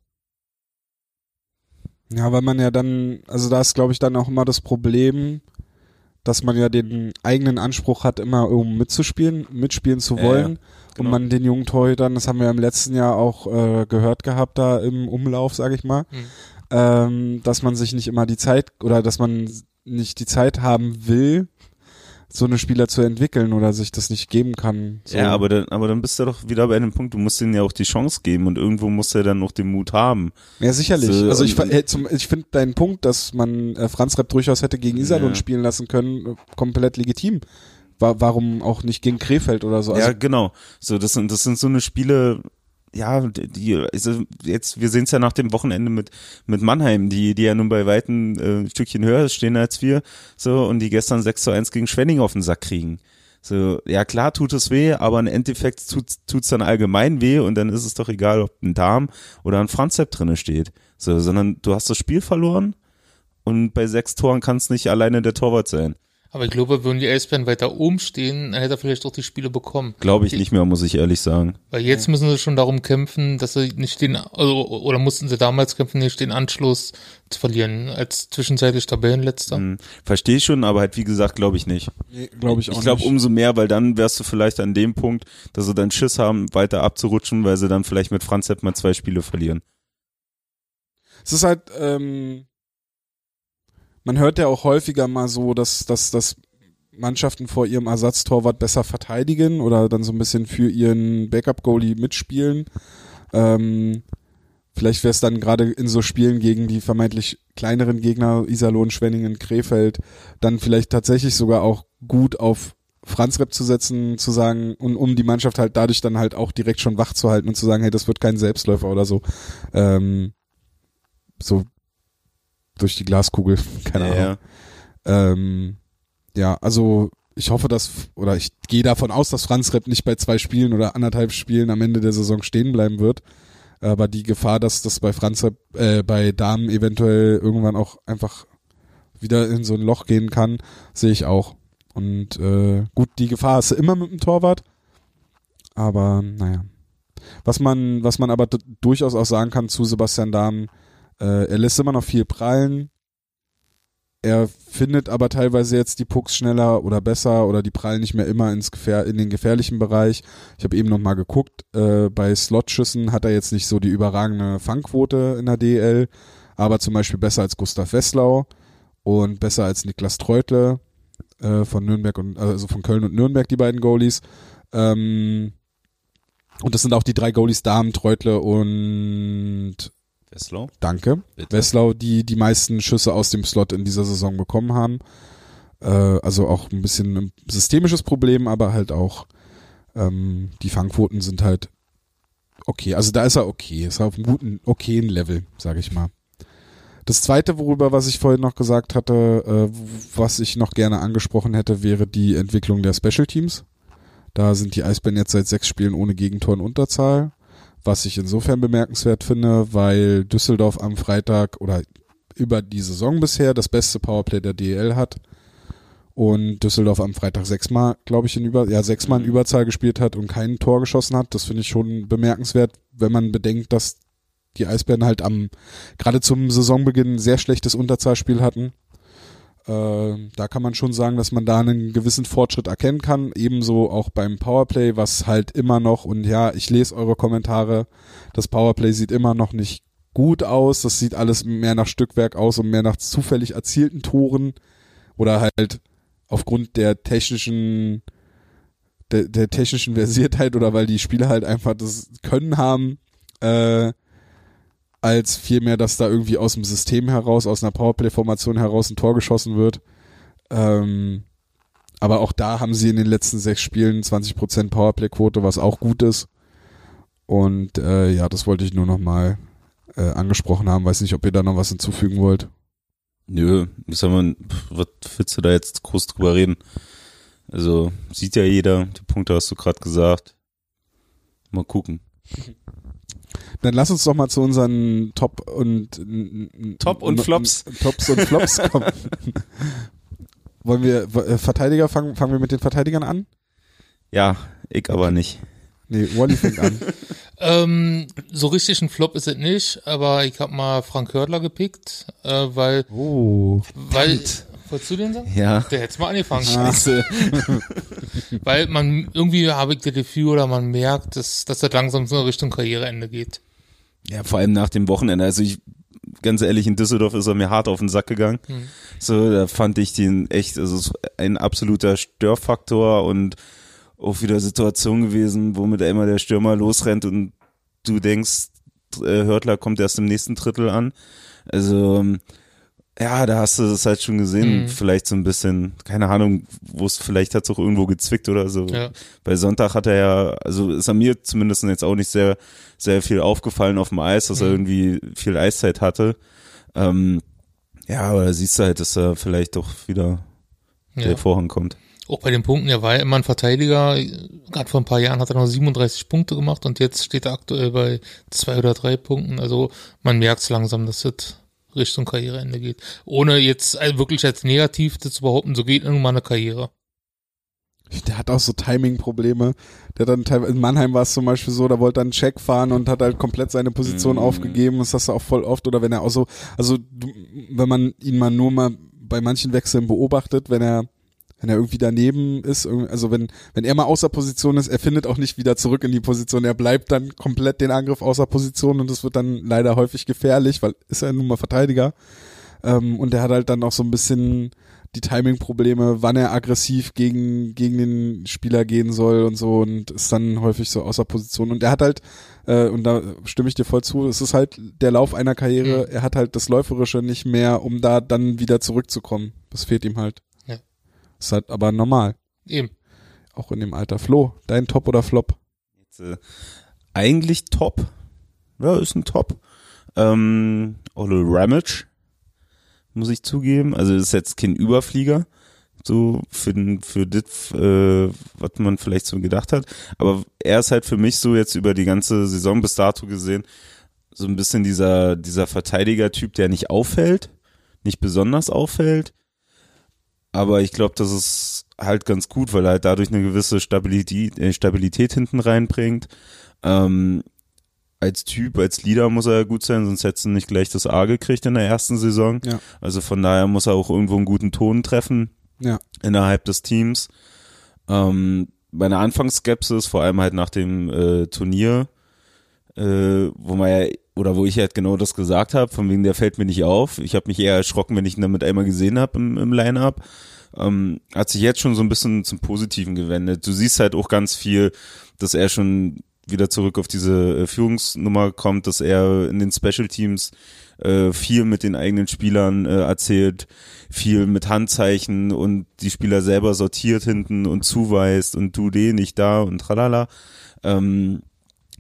Ja, weil man ja dann, also da ist glaube ich dann auch immer das Problem, dass man ja den eigenen Anspruch hat, immer um mitzuspielen, mitspielen zu wollen. ja, Und genau. man den jungen Torhütern, das haben wir im letzten Jahr auch äh, gehört gehabt, da im Umlauf, sage ich mal, Mhm. ähm, dass man sich nicht immer die Zeit oder dass man nicht die Zeit haben will, so eine Spieler zu entwickeln oder sich das nicht geben kann. So. Ja, aber dann, aber dann bist du doch wieder bei einem Punkt, du musst ihnen ja auch die Chance geben und irgendwo du ja dann noch den Mut haben. Ja, sicherlich. So, also ich, äh, ich finde deinen Punkt, dass man äh, Franz Repp durchaus hätte gegen Iserlohn Ja. spielen lassen können, äh, komplett legitim. Wa warum auch nicht gegen Krefeld oder so? Also, ja, genau. So, das sind, das sind so eine Spiele, ja, die, also jetzt, wir sehen es ja nach dem Wochenende mit, mit Mannheim, die, die ja nun bei weitem äh, Stückchen höher stehen als wir, so, und die gestern 6 zu 1 gegen Schwenning auf den Sack kriegen. So, ja klar tut es weh, aber im Endeffekt tut tut's dann allgemein weh und dann ist es doch egal, ob ein Darm oder ein Franzep drinne steht. So, sondern du hast das Spiel verloren und bei sechs Toren kann es nicht alleine der Torwart sein. Aber ich glaube, würden die Eisbären weiter oben stehen, dann hätte er vielleicht auch die Spiele bekommen. Glaube ich nicht mehr, muss ich ehrlich sagen. Weil jetzt müssen sie schon darum kämpfen, dass sie nicht den, also, oder mussten sie damals kämpfen, nicht den Anschluss zu verlieren, als zwischenzeitlich Tabellenletzter. Hm, Verstehe ich schon, aber halt wie gesagt, glaube ich nicht. nee, glaube ich auch Ich glaube umso mehr, weil dann wärst du vielleicht an dem Punkt, dass sie dann Schiss haben, weiter abzurutschen, weil sie dann vielleicht mit Franz mal zwei Spiele verlieren. Es ist halt, ähm, man hört ja auch häufiger mal so, dass, dass, dass Mannschaften vor ihrem Ersatztorwart besser verteidigen oder dann so ein bisschen für ihren Backup-Goalie mitspielen. Ähm, vielleicht wäre es dann gerade in so Spielen gegen die vermeintlich kleineren Gegner, Iserlohn, Schwenningen, Krefeld, dann vielleicht tatsächlich sogar auch gut auf Franz Repp zu setzen, zu sagen, und um die Mannschaft halt dadurch dann halt auch direkt schon wach zu halten und zu sagen, hey, das wird kein Selbstläufer oder so. Ähm, so durch die Glaskugel, [laughs] keine Ja, Ahnung. Ähm, ja, also ich hoffe, dass, oder ich gehe davon aus, dass Franz Repp nicht bei zwei Spielen oder anderthalb Spielen am Ende der Saison stehen bleiben wird. Aber die Gefahr, dass das bei Franz Repp, äh, bei Damen eventuell irgendwann auch einfach wieder in so ein Loch gehen kann, sehe ich auch. Und äh, gut, die Gefahr ist immer mit dem Torwart. Aber naja. Was man, was man aber durchaus auch sagen kann zu Sebastian Dahm, äh, er lässt immer noch viel prallen. Er findet aber teilweise jetzt die Pucks schneller oder besser oder die prallen nicht mehr immer ins Gefähr in den gefährlichen Bereich. Ich habe eben noch mal geguckt, äh, bei Slotschüssen hat er jetzt nicht so die überragende Fangquote in der DL, aber zum Beispiel besser als Gustav Wesslau und besser als Niklas Treutle äh, von Nürnberg und also von Köln und Nürnberg die beiden Goalies. Ähm, und das sind auch die drei Goalies Damen, Treutle und Wesslau? Danke. Bitte. Wesslau, die die meisten Schüsse aus dem Slot in dieser Saison bekommen haben. Äh, also auch ein bisschen ein systemisches Problem, aber halt auch ähm, die Fangquoten sind halt okay. Also da ist er okay. Ist auf einem guten, okayen Level, sage ich mal. Das zweite, worüber was ich vorhin noch gesagt hatte, äh, was ich noch gerne angesprochen hätte, wäre die Entwicklung der Special Teams. Da sind die Eisbären jetzt seit sechs Spielen ohne Gegentor in Unterzahl was ich insofern bemerkenswert finde, weil Düsseldorf am Freitag oder über die Saison bisher das beste Powerplay der DL hat und Düsseldorf am Freitag sechsmal, glaube ich, in über ja sechsmal in Überzahl gespielt hat und kein Tor geschossen hat. Das finde ich schon bemerkenswert, wenn man bedenkt, dass die Eisbären halt am gerade zum Saisonbeginn ein sehr schlechtes Unterzahlspiel hatten. Äh, da kann man schon sagen, dass man da einen gewissen Fortschritt erkennen kann. Ebenso auch beim Powerplay, was halt immer noch, und ja, ich lese eure Kommentare, das Powerplay sieht immer noch nicht gut aus. Das sieht alles mehr nach Stückwerk aus und mehr nach zufällig erzielten Toren oder halt aufgrund der technischen der, der technischen [laughs] Versiertheit oder weil die Spieler halt einfach das Können haben, äh, als vielmehr, dass da irgendwie aus dem System heraus, aus einer Powerplay-Formation heraus ein Tor geschossen wird. Ähm, aber auch da haben sie in den letzten sechs Spielen 20% Powerplay-Quote, was auch gut ist. Und äh, ja, das wollte ich nur nochmal äh, angesprochen haben. Weiß nicht, ob ihr da noch was hinzufügen wollt. Nö, ich sag mal, was willst du da jetzt groß drüber reden? Also, sieht ja jeder, die Punkte hast du gerade gesagt. Mal gucken. [laughs] Dann lass uns doch mal zu unseren Top und Top und Flops. Tops und Flops kommen. [laughs] Wollen wir äh, Verteidiger fangen? Fangen wir mit den Verteidigern an? Ja, ich aber nicht. Nee, Wally fängt an. [laughs] Ähm, so richtig ein Flop ist es nicht, aber ich habe mal Frank Hördler gepickt, äh, weil, Oh. weil, wolltest du den sagen? Ja. Der hätte mal angefangen. Scheiße. [laughs] Weil man, irgendwie habe ich das Gefühl oder man merkt, dass, dass das langsam so Richtung Karriereende geht. Ja, vor allem nach dem Wochenende. Also ich, ganz ehrlich, in Düsseldorf ist er mir hart auf den Sack gegangen. So, da fand ich den echt, also ein absoluter Störfaktor und auch wieder Situation gewesen, womit er immer der Stürmer losrennt und du denkst, äh, Hörtler kommt erst im nächsten Drittel an. Also, ähm, ja, da hast du das halt schon gesehen, Mhm. vielleicht so ein bisschen, keine Ahnung, wo es vielleicht hat es auch irgendwo gezwickt oder so. Ja. Bei Sonntag hat er ja, also ist er mir zumindest jetzt auch nicht sehr, sehr viel aufgefallen auf dem Eis, dass er Mhm. irgendwie viel Eiszeit hatte. Ähm, ja, aber da siehst du halt, dass er vielleicht doch wieder Ja. der Vorhang kommt. Auch bei den Punkten, er war ja immer ein Verteidiger. Gerade vor ein paar Jahren hat er noch 37 Punkte gemacht und jetzt steht er aktuell bei zwei oder drei Punkten. Also man merkt langsam, dass das Richtung Karriereende geht. Ohne jetzt also wirklich als negativ das zu behaupten, so geht irgendwann eine Karriere. Der hat auch so Timing-Probleme. Der dann teilweise, in Mannheim war es zum Beispiel so, da wollte er einen Check fahren und hat halt komplett seine Position Mhm. aufgegeben. Das hast du auch voll oft. Oder wenn er auch so, also wenn man ihn mal nur mal bei manchen Wechseln beobachtet, wenn er wenn er irgendwie daneben ist, also wenn, wenn er mal außer Position ist, er findet auch nicht wieder zurück in die Position. Er bleibt dann komplett den Angriff außer Position und das wird dann leider häufig gefährlich, weil ist er nun mal Verteidiger. Ähm, und der hat halt dann auch so ein bisschen die Timing-Probleme, wann er aggressiv gegen, gegen den Spieler gehen soll und so und ist dann häufig so außer Position. Und er hat halt, äh, und da stimme ich dir voll zu, es ist halt der Lauf einer Karriere, Mhm. er hat halt das Läuferische nicht mehr, um da dann wieder zurückzukommen. Das fehlt ihm halt. Ist halt aber normal. Eben. Auch in dem Alter. Flo, dein Top oder Flop? Jetzt, äh, eigentlich top. Ja, ist ein Top. Ähm, Ole Ramage, muss ich zugeben. Also ist jetzt kein Überflieger, so für, den- für das, äh, was man vielleicht so gedacht hat. Aber er ist halt für mich so jetzt über die ganze Saison bis dato gesehen so ein bisschen dieser, dieser Verteidiger-Typ, der nicht auffällt, nicht besonders auffällt. Aber ich glaube, das ist halt ganz gut, weil er halt dadurch eine gewisse Stabilität, äh, Stabilität hinten reinbringt. Ähm, als Typ, als Leader muss er ja gut sein, sonst hätte er nicht gleich das A gekriegt in der ersten Saison. Ja. Also von daher muss er auch irgendwo einen guten Ton treffen Ja. innerhalb des Teams. Ähm, meine Anfangsskepsis, vor allem halt nach dem äh, Turnier, äh, wo man ja, oder wo ich halt genau das gesagt habe, von wegen der fällt mir nicht auf. Ich habe mich eher erschrocken, wenn ich ihn damit einmal gesehen habe im, im Line-Up. Ähm, hat sich jetzt schon so ein bisschen zum Positiven gewendet. Du siehst halt auch ganz viel, dass er schon wieder zurück auf diese äh, Führungsnummer kommt, dass er in den Special Teams äh, viel mit den eigenen Spielern äh, erzählt, viel mit Handzeichen und die Spieler selber sortiert hinten und zuweist und du den nicht da und tralala. Ähm,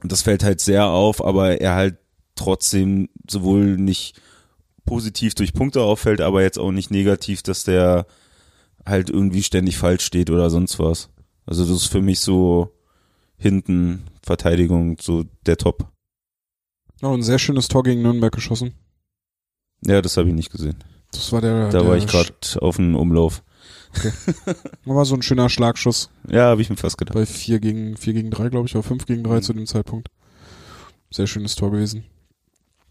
das fällt halt sehr auf, aber er halt trotzdem sowohl nicht positiv durch Punkte auffällt, aber jetzt auch nicht negativ, dass der halt irgendwie ständig falsch steht oder sonst was. Also das ist für mich so hinten Verteidigung so der Top. Oh, ein sehr schönes Tor gegen Nürnberg geschossen. Ja, das habe ich nicht gesehen. Das war der. Da der war ich gerade auf dem Umlauf. [laughs] War so ein schöner Schlagschuss Ja, habe ich mir fast gedacht. bei 4 gegen 4 gegen 3, glaube ich, oder 5 gegen 3 zu dem Zeitpunkt. Sehr schönes Tor gewesen.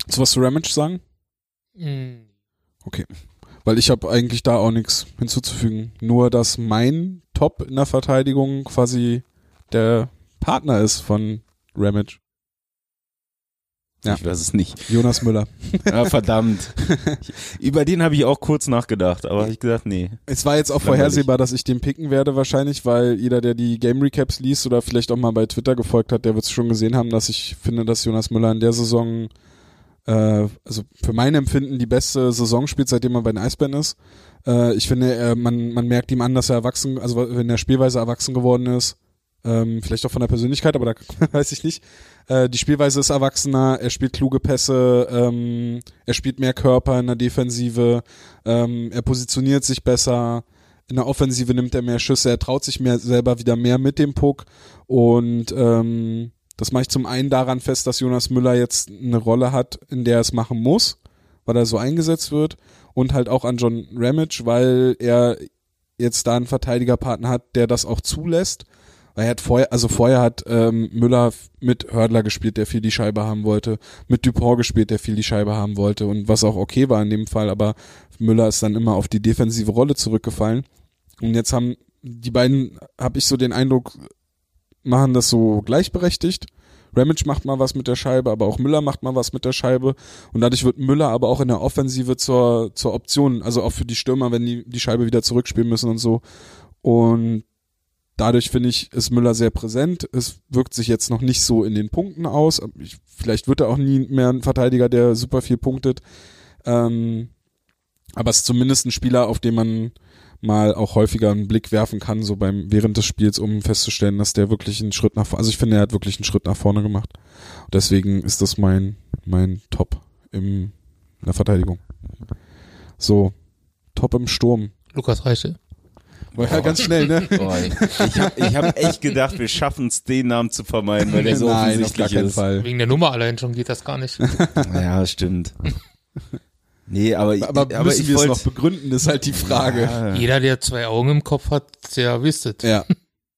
So was zu Ramage sagen? Mhm. Weil ich habe eigentlich da auch nichts hinzuzufügen. Nur, dass mein Top in der Verteidigung quasi der Partner ist von Ramage. Ja. Ich weiß es nicht. Jonas Müller. [laughs] Ah, verdammt. [laughs] Über den habe ich auch kurz nachgedacht, aber hab ich gesagt, nee. Es war jetzt auch Langweilig. vorhersehbar, dass ich den picken werde wahrscheinlich, weil jeder, der die Game Recaps liest oder vielleicht auch mal bei Twitter gefolgt hat, der wird es schon gesehen haben, dass ich finde, dass Jonas Müller in der Saison, äh, also für mein Empfinden die beste Saison spielt, seitdem er bei den Eisbären ist. Äh, ich finde, er, man, man merkt ihm an, dass er erwachsen, also wenn er Spielweise erwachsen geworden ist, ähm, vielleicht auch von der Persönlichkeit, aber da [laughs] weiß ich nicht. Äh, die Spielweise ist erwachsener, er spielt kluge Pässe, ähm, er spielt mehr Körper in der Defensive, ähm, er positioniert sich besser, in der Offensive nimmt er mehr Schüsse, er traut sich mehr selber wieder mehr mit dem Puck und ähm, das mache ich zum einen daran fest, dass Jonas Müller jetzt eine Rolle hat, in der er es machen muss, weil er so eingesetzt wird und halt auch an John Ramage, weil er jetzt da einen Verteidigerpartner hat, der das auch zulässt. Weil er hat vorher, also vorher hat ähm, Müller mit Hördler gespielt, der viel die Scheibe haben wollte, mit Dupont gespielt, der viel die Scheibe haben wollte und was auch okay war in dem Fall, aber Müller ist dann immer auf die defensive Rolle zurückgefallen. Und jetzt haben die beiden, habe ich so den Eindruck, machen das so gleichberechtigt. Ramage macht mal was mit der Scheibe, aber auch Müller macht mal was mit der Scheibe. Und dadurch wird Müller aber auch in der Offensive zur, zur Option, also auch für die Stürmer, wenn die die Scheibe wieder zurückspielen müssen und so. Und dadurch finde ich, ist Müller sehr präsent. Es wirkt sich jetzt noch nicht so in den Punkten aus. Ich, vielleicht wird er auch nie mehr ein Verteidiger, der super viel punktet. Ähm, aber es ist zumindest ein Spieler, auf den man mal auch häufiger einen Blick werfen kann, so beim während des Spiels, um festzustellen, dass der wirklich einen Schritt nach vorne, also ich finde, er hat wirklich einen Schritt nach vorne gemacht. Deswegen ist das mein mein Top im in der Verteidigung. So, Top im Sturm. Lukas Reiche. War ja ganz schnell, ne? Boah, ich habe ich hab echt gedacht, wir schaffen es, den Namen zu vermeiden, weil der so Nein, auf offensichtlich gar keinen ist. Fall. Wegen der Nummer allein schon geht das gar nicht. Ja, stimmt. Nee, aber, Aber, aber müssen ich wir es noch begründen, ist halt die Frage. Ja, Jeder, der zwei Augen im Kopf hat, der wisst es. Ja.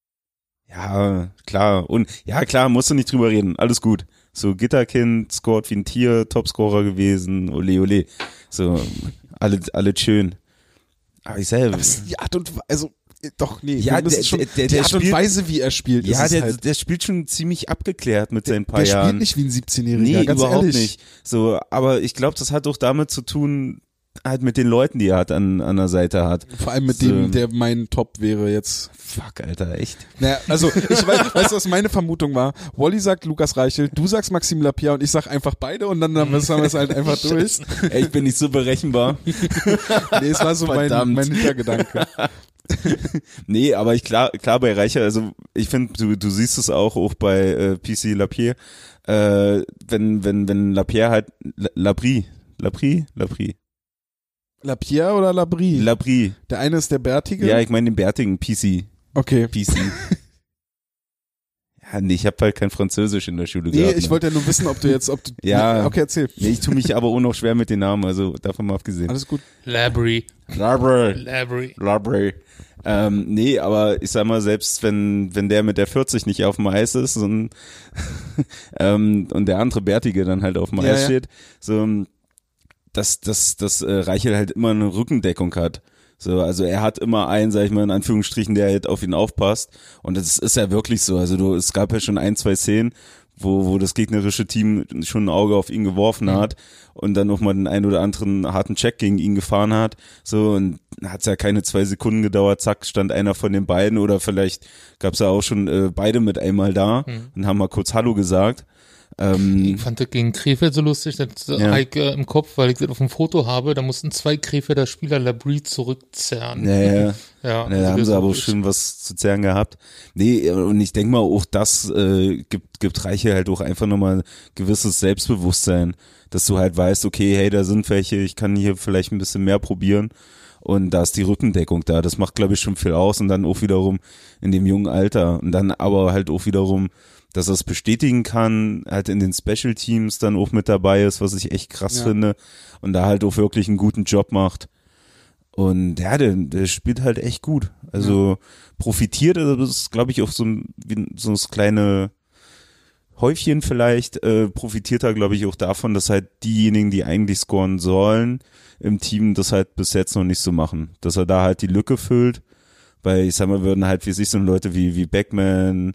[laughs] ja, klar. Und ja, klar, musst du nicht drüber reden. Alles gut. So, Gitterkind scored wie ein Tier, Topscorer gewesen, ole ole. So, alle, alle schön. Aber ich selber. Aber es ist die Art und Weise, also doch, nee, Ja, der- schon, der- der- die der Art und spielt- Weise, wie er spielt, Ja, der, halt, der spielt schon ziemlich abgeklärt mit seinen paar der Jahren. spielt nicht wie ein 17-Jähriger, Nee, ganz überhaupt ehrlich. nicht. So, aber ich glaube, das hat auch damit zu tun, halt mit den Leuten, die er hat an, an der Seite hat. Vor allem mit So. dem, der mein Top wäre jetzt. Fuck, Alter, echt? Naja, also ich weiß, [laughs] weißt du, was meine Vermutung war? Wally sagt Lukas Reichel, du sagst Maxim Lapierre und ich sag einfach beide und dann, dann müssen wir es halt einfach [laughs] durch. Ey, ich bin nicht so berechenbar. [laughs] Nee, es war so mein, Verdammt. mein Hintergedanke. [laughs] Nee, aber ich klar, klar bei Reicher, also ich finde, du, du siehst es auch, auch bei äh, PC Lapierre, äh, wenn, wenn, wenn Lapierre halt, La- Labrie, Labrie, Labrie, Lapierre oder Labrie? Labrie, der eine ist der Bärtige. ja, ich meine den bärtigen PC, okay. PC. [laughs] ja, nee, ich habe halt kein Französisch in der Schule Nee, gehabt. ich ne? wollte ja nur wissen, ob du jetzt, ob du. [laughs] Ja. Okay, erzähl. Nee, ich tue mich aber auch noch schwer mit den Namen, also davon mal abgesehen. Alles gut. Labry. Labrie. Labry. Library. Ähm, nee, aber ich sag mal, selbst wenn, wenn der mit der 40 nicht auf dem Eis ist und, [laughs] ähm, und der andere Bärtige dann halt auf dem Ja, Eis ja. steht, so, dass, dass, dass äh, Reichel halt immer eine Rückendeckung hat. So, also er hat immer einen, sag ich mal, in Anführungsstrichen, der halt auf ihn aufpasst. Und das ist ja wirklich so. Also du, es gab ja schon ein, zwei Szenen, wo, wo das gegnerische Team schon ein Auge auf ihn geworfen hat und dann noch mal den einen oder anderen harten Check gegen ihn gefahren hat. So, und hat's ja keine zwei Sekunden gedauert, zack, stand einer von den beiden oder vielleicht gab's ja auch schon äh, beide mit einmal da und haben mal kurz Hallo gesagt. Ähm, Ich fand das gegen Krefeld so lustig, das Ja. ich, äh, im Kopf, weil ich das auf dem Foto habe, da mussten zwei Krefelder Spieler Labrie zurückzerren. ja, ja. [laughs] Ja, also da haben sie aber ist- schon was zu zerren gehabt. Nee, und ich denke mal, auch das äh, gibt, gibt Reiche halt auch einfach nochmal gewisses Selbstbewusstsein, dass du halt weißt, okay, hey, da sind welche, ich kann hier vielleicht ein bisschen mehr probieren. Und da ist die Rückendeckung da. Das macht, glaube ich, schon viel aus. Und dann auch wiederum in dem jungen Alter. Und dann aber halt auch wiederum, dass er es bestätigen kann, halt in den Special Teams dann auch mit dabei ist, was ich echt krass Ja. finde. Und da halt auch wirklich einen guten Job macht. Und ja, der, der spielt halt echt gut. Also profitiert, also das ist, glaube ich, auch so ein, wie so das kleine Häufchen vielleicht, äh, profitiert er, glaube ich, auch davon, dass halt diejenigen, die eigentlich scoren sollen, im Team das halt bis jetzt noch nicht so machen. Dass er da halt die Lücke füllt. Weil ich sag mal, würden halt, wie sich so Leute wie, wie Beckman,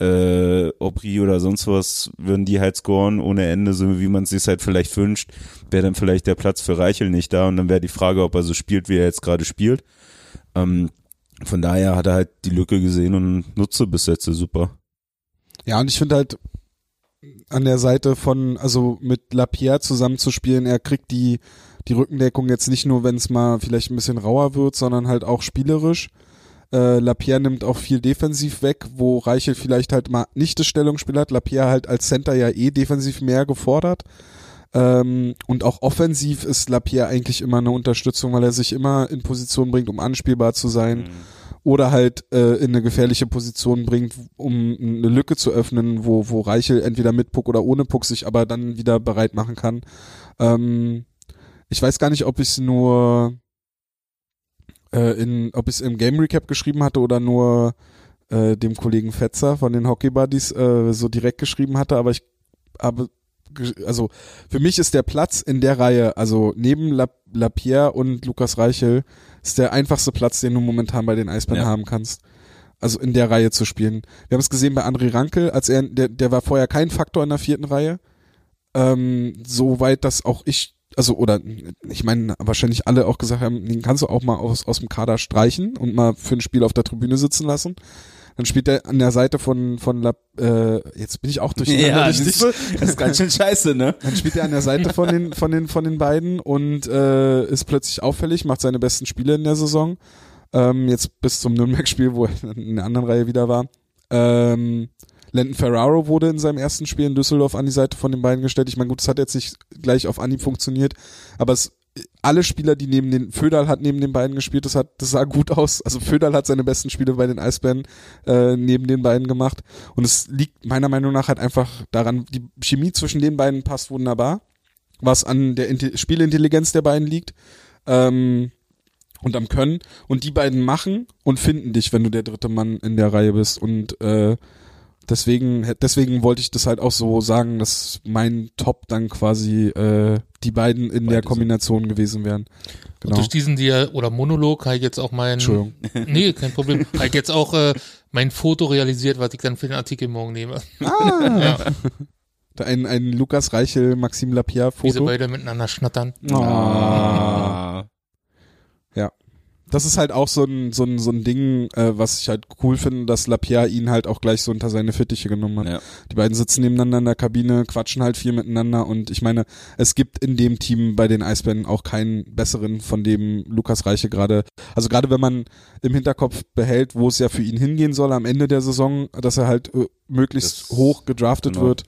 äh, Aubry oder sonst was, würden die halt scoren ohne Ende, so wie man es sich halt vielleicht wünscht, wäre dann vielleicht der Platz für Reichel nicht da und dann wäre die Frage, ob er so spielt, wie er jetzt gerade spielt. Ähm, von daher hat er halt die Lücke gesehen und nutze bis jetzt super. Ja, und ich finde halt an der Seite von, also mit Lapierre zusammenzuspielen, er kriegt die, die Rückendeckung jetzt nicht nur, wenn es mal vielleicht ein bisschen rauer wird, sondern halt auch spielerisch. Äh, Lapierre nimmt auch viel defensiv weg, wo Reichel vielleicht halt mal nicht das Stellungsspiel hat. Lapierre halt als Center ja eh defensiv mehr gefordert. Ähm, und auch offensiv ist Lapierre eigentlich immer eine Unterstützung, weil er sich immer in Position bringt, um anspielbar zu sein oder halt äh, in eine gefährliche Position bringt, um eine Lücke zu öffnen, wo, wo Reichel entweder mit Puck oder ohne Puck sich aber dann wieder bereit machen kann. Ähm, ich weiß gar nicht, ob ich es nur äh, in, ob ich es im Game Recap geschrieben hatte oder nur äh, dem Kollegen Fetzer von den Hockey Buddies äh, so direkt geschrieben hatte, aber ich habe also für mich ist der Platz in der Reihe, also neben La Lapierre und Lukas Reichel, ist der einfachste Platz, den du momentan bei den Eisbären Ja. haben kannst. Also in der Reihe zu spielen. Wir haben es gesehen bei André Rankel, als er, der, der war vorher kein Faktor in der vierten Reihe. Ähm, so weit, dass auch ich, also, oder ich meine, wahrscheinlich alle auch gesagt haben, den kannst du auch mal aus, aus dem Kader streichen und mal für ein Spiel auf der Tribüne sitzen lassen. Dann spielt er an der Seite von, von La, äh, jetzt bin ich auch durch siehst dich. du? das ist ganz schön scheiße, ne? Dann spielt er an der Seite von den, von den, von den beiden und äh, ist plötzlich auffällig, macht seine besten Spiele in der Saison. Ähm, jetzt bis zum Nürnberg-Spiel, wo er in der anderen Reihe wieder war. Ähm, Landon Ferraro wurde in seinem ersten Spiel in Düsseldorf an die Seite von den beiden gestellt. Ich meine, gut, das hat jetzt nicht gleich auf Anhieb funktioniert, aber es, alle Spieler, die neben den, Föderl hat neben den beiden gespielt, das hat, das sah gut aus. Also Föderl hat seine besten Spiele bei den Eisbären äh, neben den beiden gemacht. Und es liegt meiner Meinung nach halt einfach daran, die Chemie zwischen den beiden passt wunderbar, was an der Inte Spielintelligenz der beiden liegt. Ähm, und am Können. Und die beiden machen und finden dich, wenn du der dritte Mann in der Reihe bist. Und äh, deswegen, deswegen wollte ich das halt auch so sagen, dass mein Top dann quasi äh, die beiden in der Beide Kombination gewesen wären. Und Genau. durch diesen Dia oder Monolog habe ich jetzt auch mein Entschuldigung. [laughs] Nee, kein Problem. habe ich jetzt auch äh, mein Foto realisiert, was ich dann für den Artikel morgen nehme. Ah, [laughs] Ja, ein, ein Lukas Reichel, Maxim Lapierre Foto. beide miteinander schnattern. Oh. Das ist halt auch so ein, so ein, so ein Ding, äh, was ich halt cool finde, dass Lapierre ihn halt auch gleich so unter seine Fittiche genommen hat. Ja. Die beiden sitzen nebeneinander in der Kabine, quatschen halt viel miteinander und ich meine, es gibt in dem Team bei den Eisbären auch keinen besseren, von dem Lukas Reiche gerade, also gerade wenn man im Hinterkopf behält, wo es ja für ihn hingehen soll am Ende der Saison, dass er halt äh, möglichst Das- hoch gedraftet genau. wird.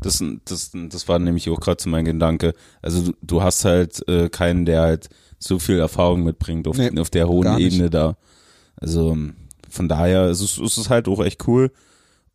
Das, das, das war nämlich auch gerade so mein Gedanke. Also du, du hast halt äh, keinen, der halt so viel Erfahrung mitbringt auf, Nee, auf der hohen. Ebene da. Also von daher ist es, ist es halt auch echt cool.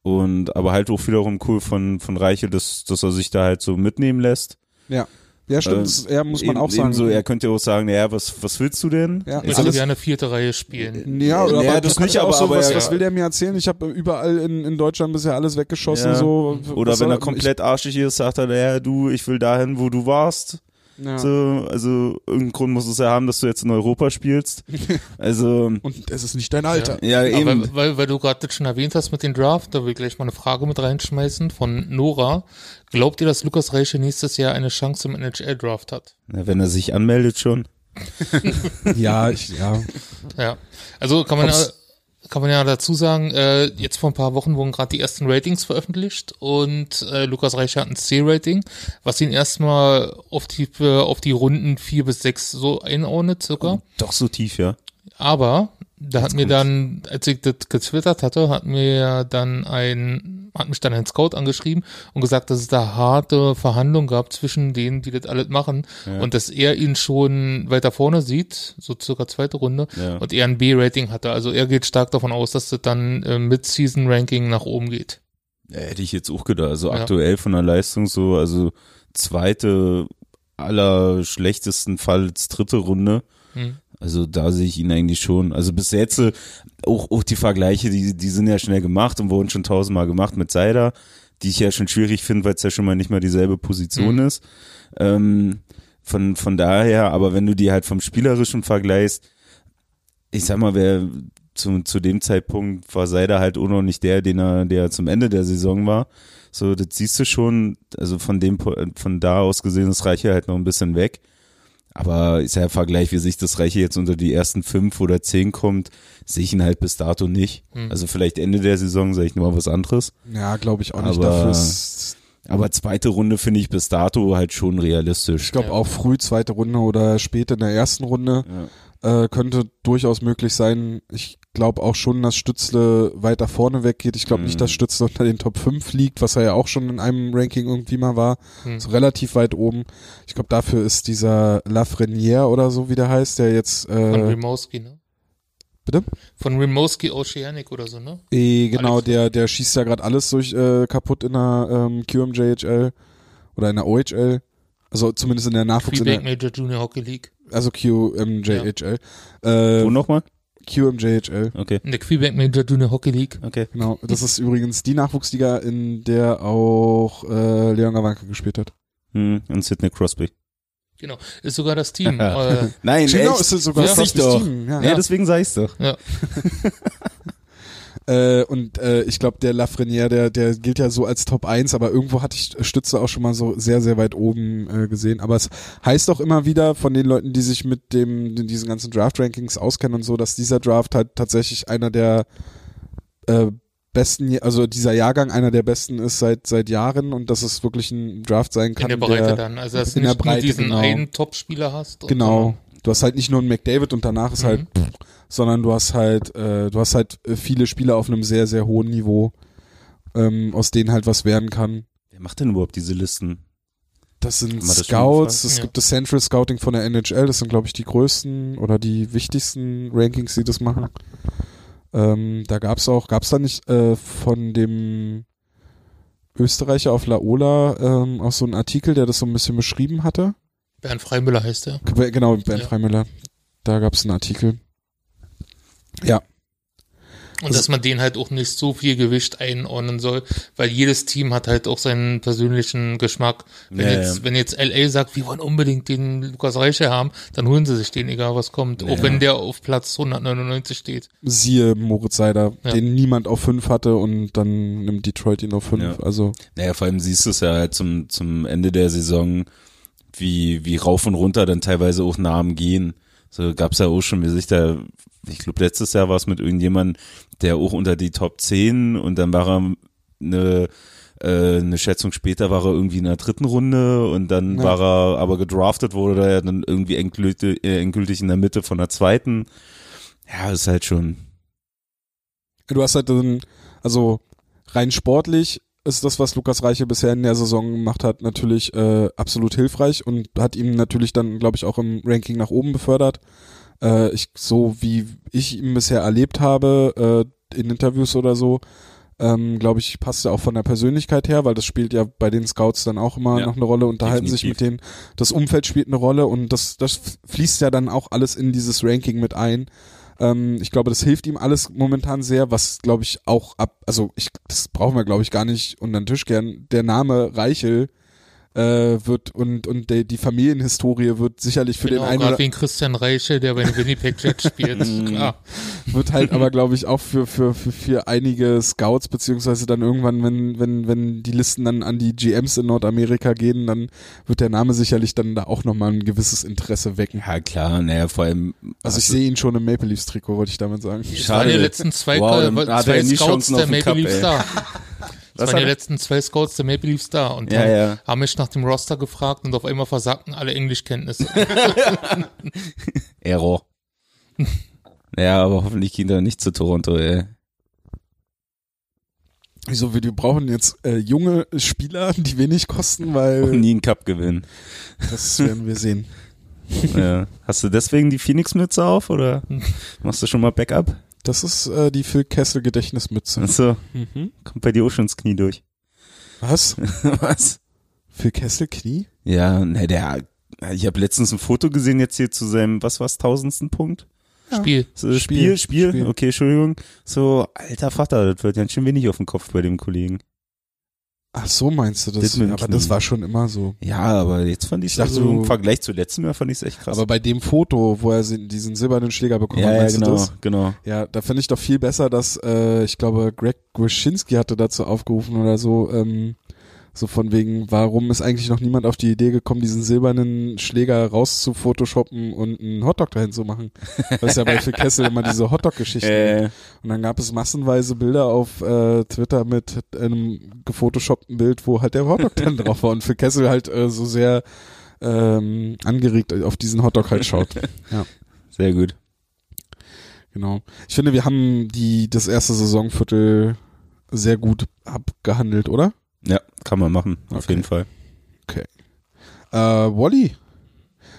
Und aber halt auch wiederum cool von, von Reiche, dass, dass er sich da halt so mitnehmen lässt. Ja. Ja, stimmt, Äh, ja, muss man Eben- auch sagen. Ebenso, er könnte ja auch sagen, ja, was, was willst du denn? Ja. Ich würde gerne vierte Reihe spielen. Ja, oder Ja, aber das nicht, aber- so, aber was, er- was will der mir erzählen? Ich habe überall in, in Deutschland bisher alles weggeschossen. Ja. So. Oder Was wenn er komplett arschig ist, sagt er, ja, du, ich will dahin, wo du warst. Ja. So, also irgendeinen Grund muss es ja haben, dass du jetzt in Europa spielst. [laughs] Also, Und es ist nicht dein Alter. ja, Aber eben. weil, weil, weil du gerade das schon erwähnt hast mit dem Draft, da will ich gleich mal eine Frage mit reinschmeißen von Nora. Glaubt ihr, dass Lukas Reiche nächstes Jahr eine Chance im NHL-Draft hat? Na, wenn er sich anmeldet schon. [laughs] Ja, ich, ja. Ja. Also kann man ja, Ob's- kann man ja dazu sagen, äh, jetzt vor ein paar Wochen wurden gerade die ersten Ratings veröffentlicht und äh, Lukas Reiche hat ein C-Rating, was ihn erstmal auf die, äh, auf die Runden vier bis sechs so einordnet circa. Doch so tief, ja. Aber da hat mir dann, als ich das getwittert hatte, hat mir dann ein, hat mich dann ein Scout angeschrieben und gesagt, dass es da harte Verhandlungen gab zwischen denen, die das alles machen Ja. und dass er ihn schon weiter vorne sieht, so circa zweite Runde, Ja. und er ein B-Rating hatte. Also er geht stark davon aus, dass das dann äh, mit Season-Ranking nach oben geht. ja. Hätte ich jetzt auch gedacht. Also aktuell von der Leistung so, also zweite aller schlechtesten Falls dritte Runde. Hm. Also da sehe ich ihn eigentlich schon. Also bis jetzt äh, auch, auch die Vergleiche, die, die sind ja schnell gemacht und wurden schon tausendmal gemacht mit Seider, die ich ja schon schwierig finde, weil es ja schon mal nicht mal dieselbe Position Mhm. ist. Ähm, von, von daher, aber wenn du die halt vom Spielerischen vergleichst, ich sag mal, wer zu, zu dem Zeitpunkt war Seider halt auch noch nicht der, den er, der er zum Ende der Saison war. So, das siehst du schon, also von dem, von da aus gesehen ist Reiche halt noch ein bisschen weg. Aber ist ja im Vergleich, wie sich das Reiche jetzt unter die ersten fünf oder zehn kommt, sehe ich ihn halt bis dato nicht. Hm. Also vielleicht Ende der Saison sage ich nur mal was anderes. Ja, glaube ich auch nicht. Aber- Aber zweite Runde finde ich bis dato halt schon ich realistisch. glaube Ja. auch früh zweite Runde oder spät in der ersten Runde Ja. äh, könnte durchaus möglich sein. Ich glaube auch schon, dass Stützle weiter vorne weggeht. Ich glaube Mhm. nicht, dass Stützle unter den Top 5 liegt, was er ja auch schon in einem Ranking irgendwie mal war. Hm. So relativ weit oben. Ich glaube, dafür ist dieser Lafreniere oder so, wie der heißt, der jetzt Von äh, Rimouski, ne? Bitte? Von Rimouski Oceanic oder so, ne? Eh, genau, Alex. der, der schießt ja gerade alles durch äh, kaputt in der ähm, QMJHL oder in der OHL. Also zumindest in der Nachwuchs, in Quebec der, Major Junior Hockey League. also QMJHL. Äh, Wo nochmal? QMJHL, Okay, In der Quebec Major Junior Hockey League. okay. genau. Das ist übrigens die Nachwuchsliga, in der auch äh, Leon Gawanke gespielt hat. Hm, und Sidney Crosby. Genau. Ist sogar das Team. [laughs] äh, Nein, Genau, echt? ist sogar Ja, doch. Team. Ja, Ja, deswegen sag ich's doch. [laughs] Äh, und äh, ich glaube, der Lafreniere, der, der gilt ja so als Top 1, aber irgendwo hatte ich Stütze auch schon mal so sehr, sehr weit oben äh, gesehen. Aber es heißt auch immer wieder von den Leuten, die sich mit dem, diesen ganzen Draft-Rankings auskennen und so, dass dieser Draft halt tatsächlich einer der äh, besten, also dieser Jahrgang einer der besten ist seit seit Jahren und dass es wirklich ein Draft sein in kann. der Breite dann. Also, dass du in der nicht nur Breite, diesen genau. einen Top-Spieler hast. Genau. Du hast halt nicht nur einen McDavid und danach ist Mhm. halt, sondern du hast halt, äh, du hast halt äh, viele Spieler auf einem sehr, sehr hohen Niveau, ähm, aus denen halt was werden kann. Wer macht denn überhaupt diese Listen? Das sind das Scouts, es Ja. gibt das Central Scouting von der NHL, das sind, glaube ich, die größten oder die wichtigsten Rankings, die das machen. Ähm, da gab's auch, gab's da nicht äh, von dem Österreicher auf Laola ähm, auch so einen Artikel, der das so ein bisschen beschrieben hatte? Bernd Freimüller heißt er. Genau, Ben Ja. Freimüller. Da gab's einen Artikel. Ja, Und Also- dass man den halt auch nicht so viel Gewicht einordnen soll, weil jedes Team hat halt auch seinen persönlichen Geschmack. Wenn, Ja, jetzt, ja. wenn jetzt LA sagt, wir wollen unbedingt den Lukas Reiche haben, dann holen sie sich den, egal was kommt. Auch Ja. wenn der auf Platz 199 steht. siehe Moritz Seider, Ja. den niemand auf 5 hatte und dann nimmt Detroit ihn auf 5. Ja. Also, Naja, vor allem siehst du es ja halt zum, zum Ende der Saison, wie, wie rauf und runter dann teilweise auch Namen gehen. So gab's ja auch schon, wie sich da, ich glaube letztes Jahr war es mit irgendjemandem, der auch unter die Top 10 und dann war er eine äh, eine Schätzung später war er irgendwie in der dritten Runde und dann Ja. war er aber gedraftet wurde er dann irgendwie endgültig, äh, endgültig in der Mitte von der zweiten. Ja, ist halt schon. Du hast halt dann, also rein sportlich ist das, was Lukas Reiche bisher in der Saison gemacht hat, natürlich äh, absolut hilfreich und hat ihm natürlich dann, glaube ich, auch im Ranking nach oben befördert. Äh, ich, so wie ich ihn bisher erlebt habe, äh, in Interviews oder so, ähm, glaube ich, passt er auch von der Persönlichkeit her, weil das spielt ja bei den Scouts dann auch immer Ja, noch eine Rolle, unterhalten sich mit definitiv. denen. Das Umfeld spielt eine Rolle und das, das fließt ja dann auch alles in dieses Ranking mit ein. Ähm, ich glaube, das hilft ihm alles momentan sehr, was glaube ich auch ab, also ich, das brauchen wir glaube ich gar nicht unter den Tisch gern. Der Name Reichel äh, wird und und der, die Familienhistorie wird sicherlich für genau, den einen oder wegen Christian Reiche, der bei den Winnipeg Jets spielt. [laughs] Klar. wird halt aber glaube ich auch für für für für einige Scouts beziehungsweise dann irgendwann wenn wenn wenn die Listen dann an die GMs in Nordamerika gehen, dann wird der Name sicherlich dann da auch nochmal ein gewisses Interesse wecken. Ja, klar, naja, vor allem. Also ich sehe ihn schon im Maple Leafs Trikot, wollte ich damit sagen. Es waren die letzten zwei, Wow, zwei Scouts der Maple Cup, Leafs ey. da. [laughs] Was waren die letzten zwei Scouts der Maple Leafs da und Ja, haben, ja. haben mich nach dem Roster gefragt und auf einmal versagten alle Englischkenntnisse. [laughs] Error. naja, aber hoffentlich geht er nicht zu Toronto, ey. Wieso, wir, wir brauchen jetzt äh, junge Spieler, die wenig kosten, weil Und nie einen Cup gewinnen. das werden wir sehen. ja. Hast du deswegen die Phoenix-Mütze auf oder [laughs] machst du schon mal Backup? Das ist äh, die Phil Kessel Gedächtnismütze. Achso, Mhm. kommt bei dir auch schon ins Knie durch. Was? [laughs] Was? Phil Kessel Knie? Ja, ne, der, ich habe letztens ein Foto gesehen jetzt hier zu seinem, was war's, tausendsten Punkt? Spiel. So, Spiel, Spiel, Spiel. okay, Entschuldigung. So, alter Vater, das wird ganz schön wenig auf dem Kopf bei dem Kollegen. Ach so meinst du das? Das aber das war schon immer so. Ja, aber jetzt fand ich dachte, also, du- im Vergleich zu letztem Jahr fand ich es echt krass. Aber bei dem Foto, wo er diesen silbernen Schläger bekommen ja, hat, ja, meinst du genau, das? genau. Ja, da finde ich doch viel besser, dass äh, ich glaube, Greg Wyszynski hatte dazu aufgerufen oder so, ähm, so von wegen, warum ist eigentlich noch niemand auf die Idee gekommen, diesen silbernen Schläger raus zu photoshoppen und einen Hotdog dahin zu machen? Das ist ja bei Phil Kessel immer diese Hotdog-Geschichten. [laughs] Äh, Und dann gab es massenweise Bilder auf äh, Twitter mit einem gefotoshoppten Bild, wo halt der Hotdog dann drauf war und Phil Kessel halt äh, so sehr ähm, angeregt auf diesen Hotdog halt schaut. [laughs] sehr gut. Genau. Ich finde, wir haben die das erste Saisonviertel sehr gut abgehandelt, oder? Ja, kann man machen, auf Okay. jeden Fall. Äh, Wally,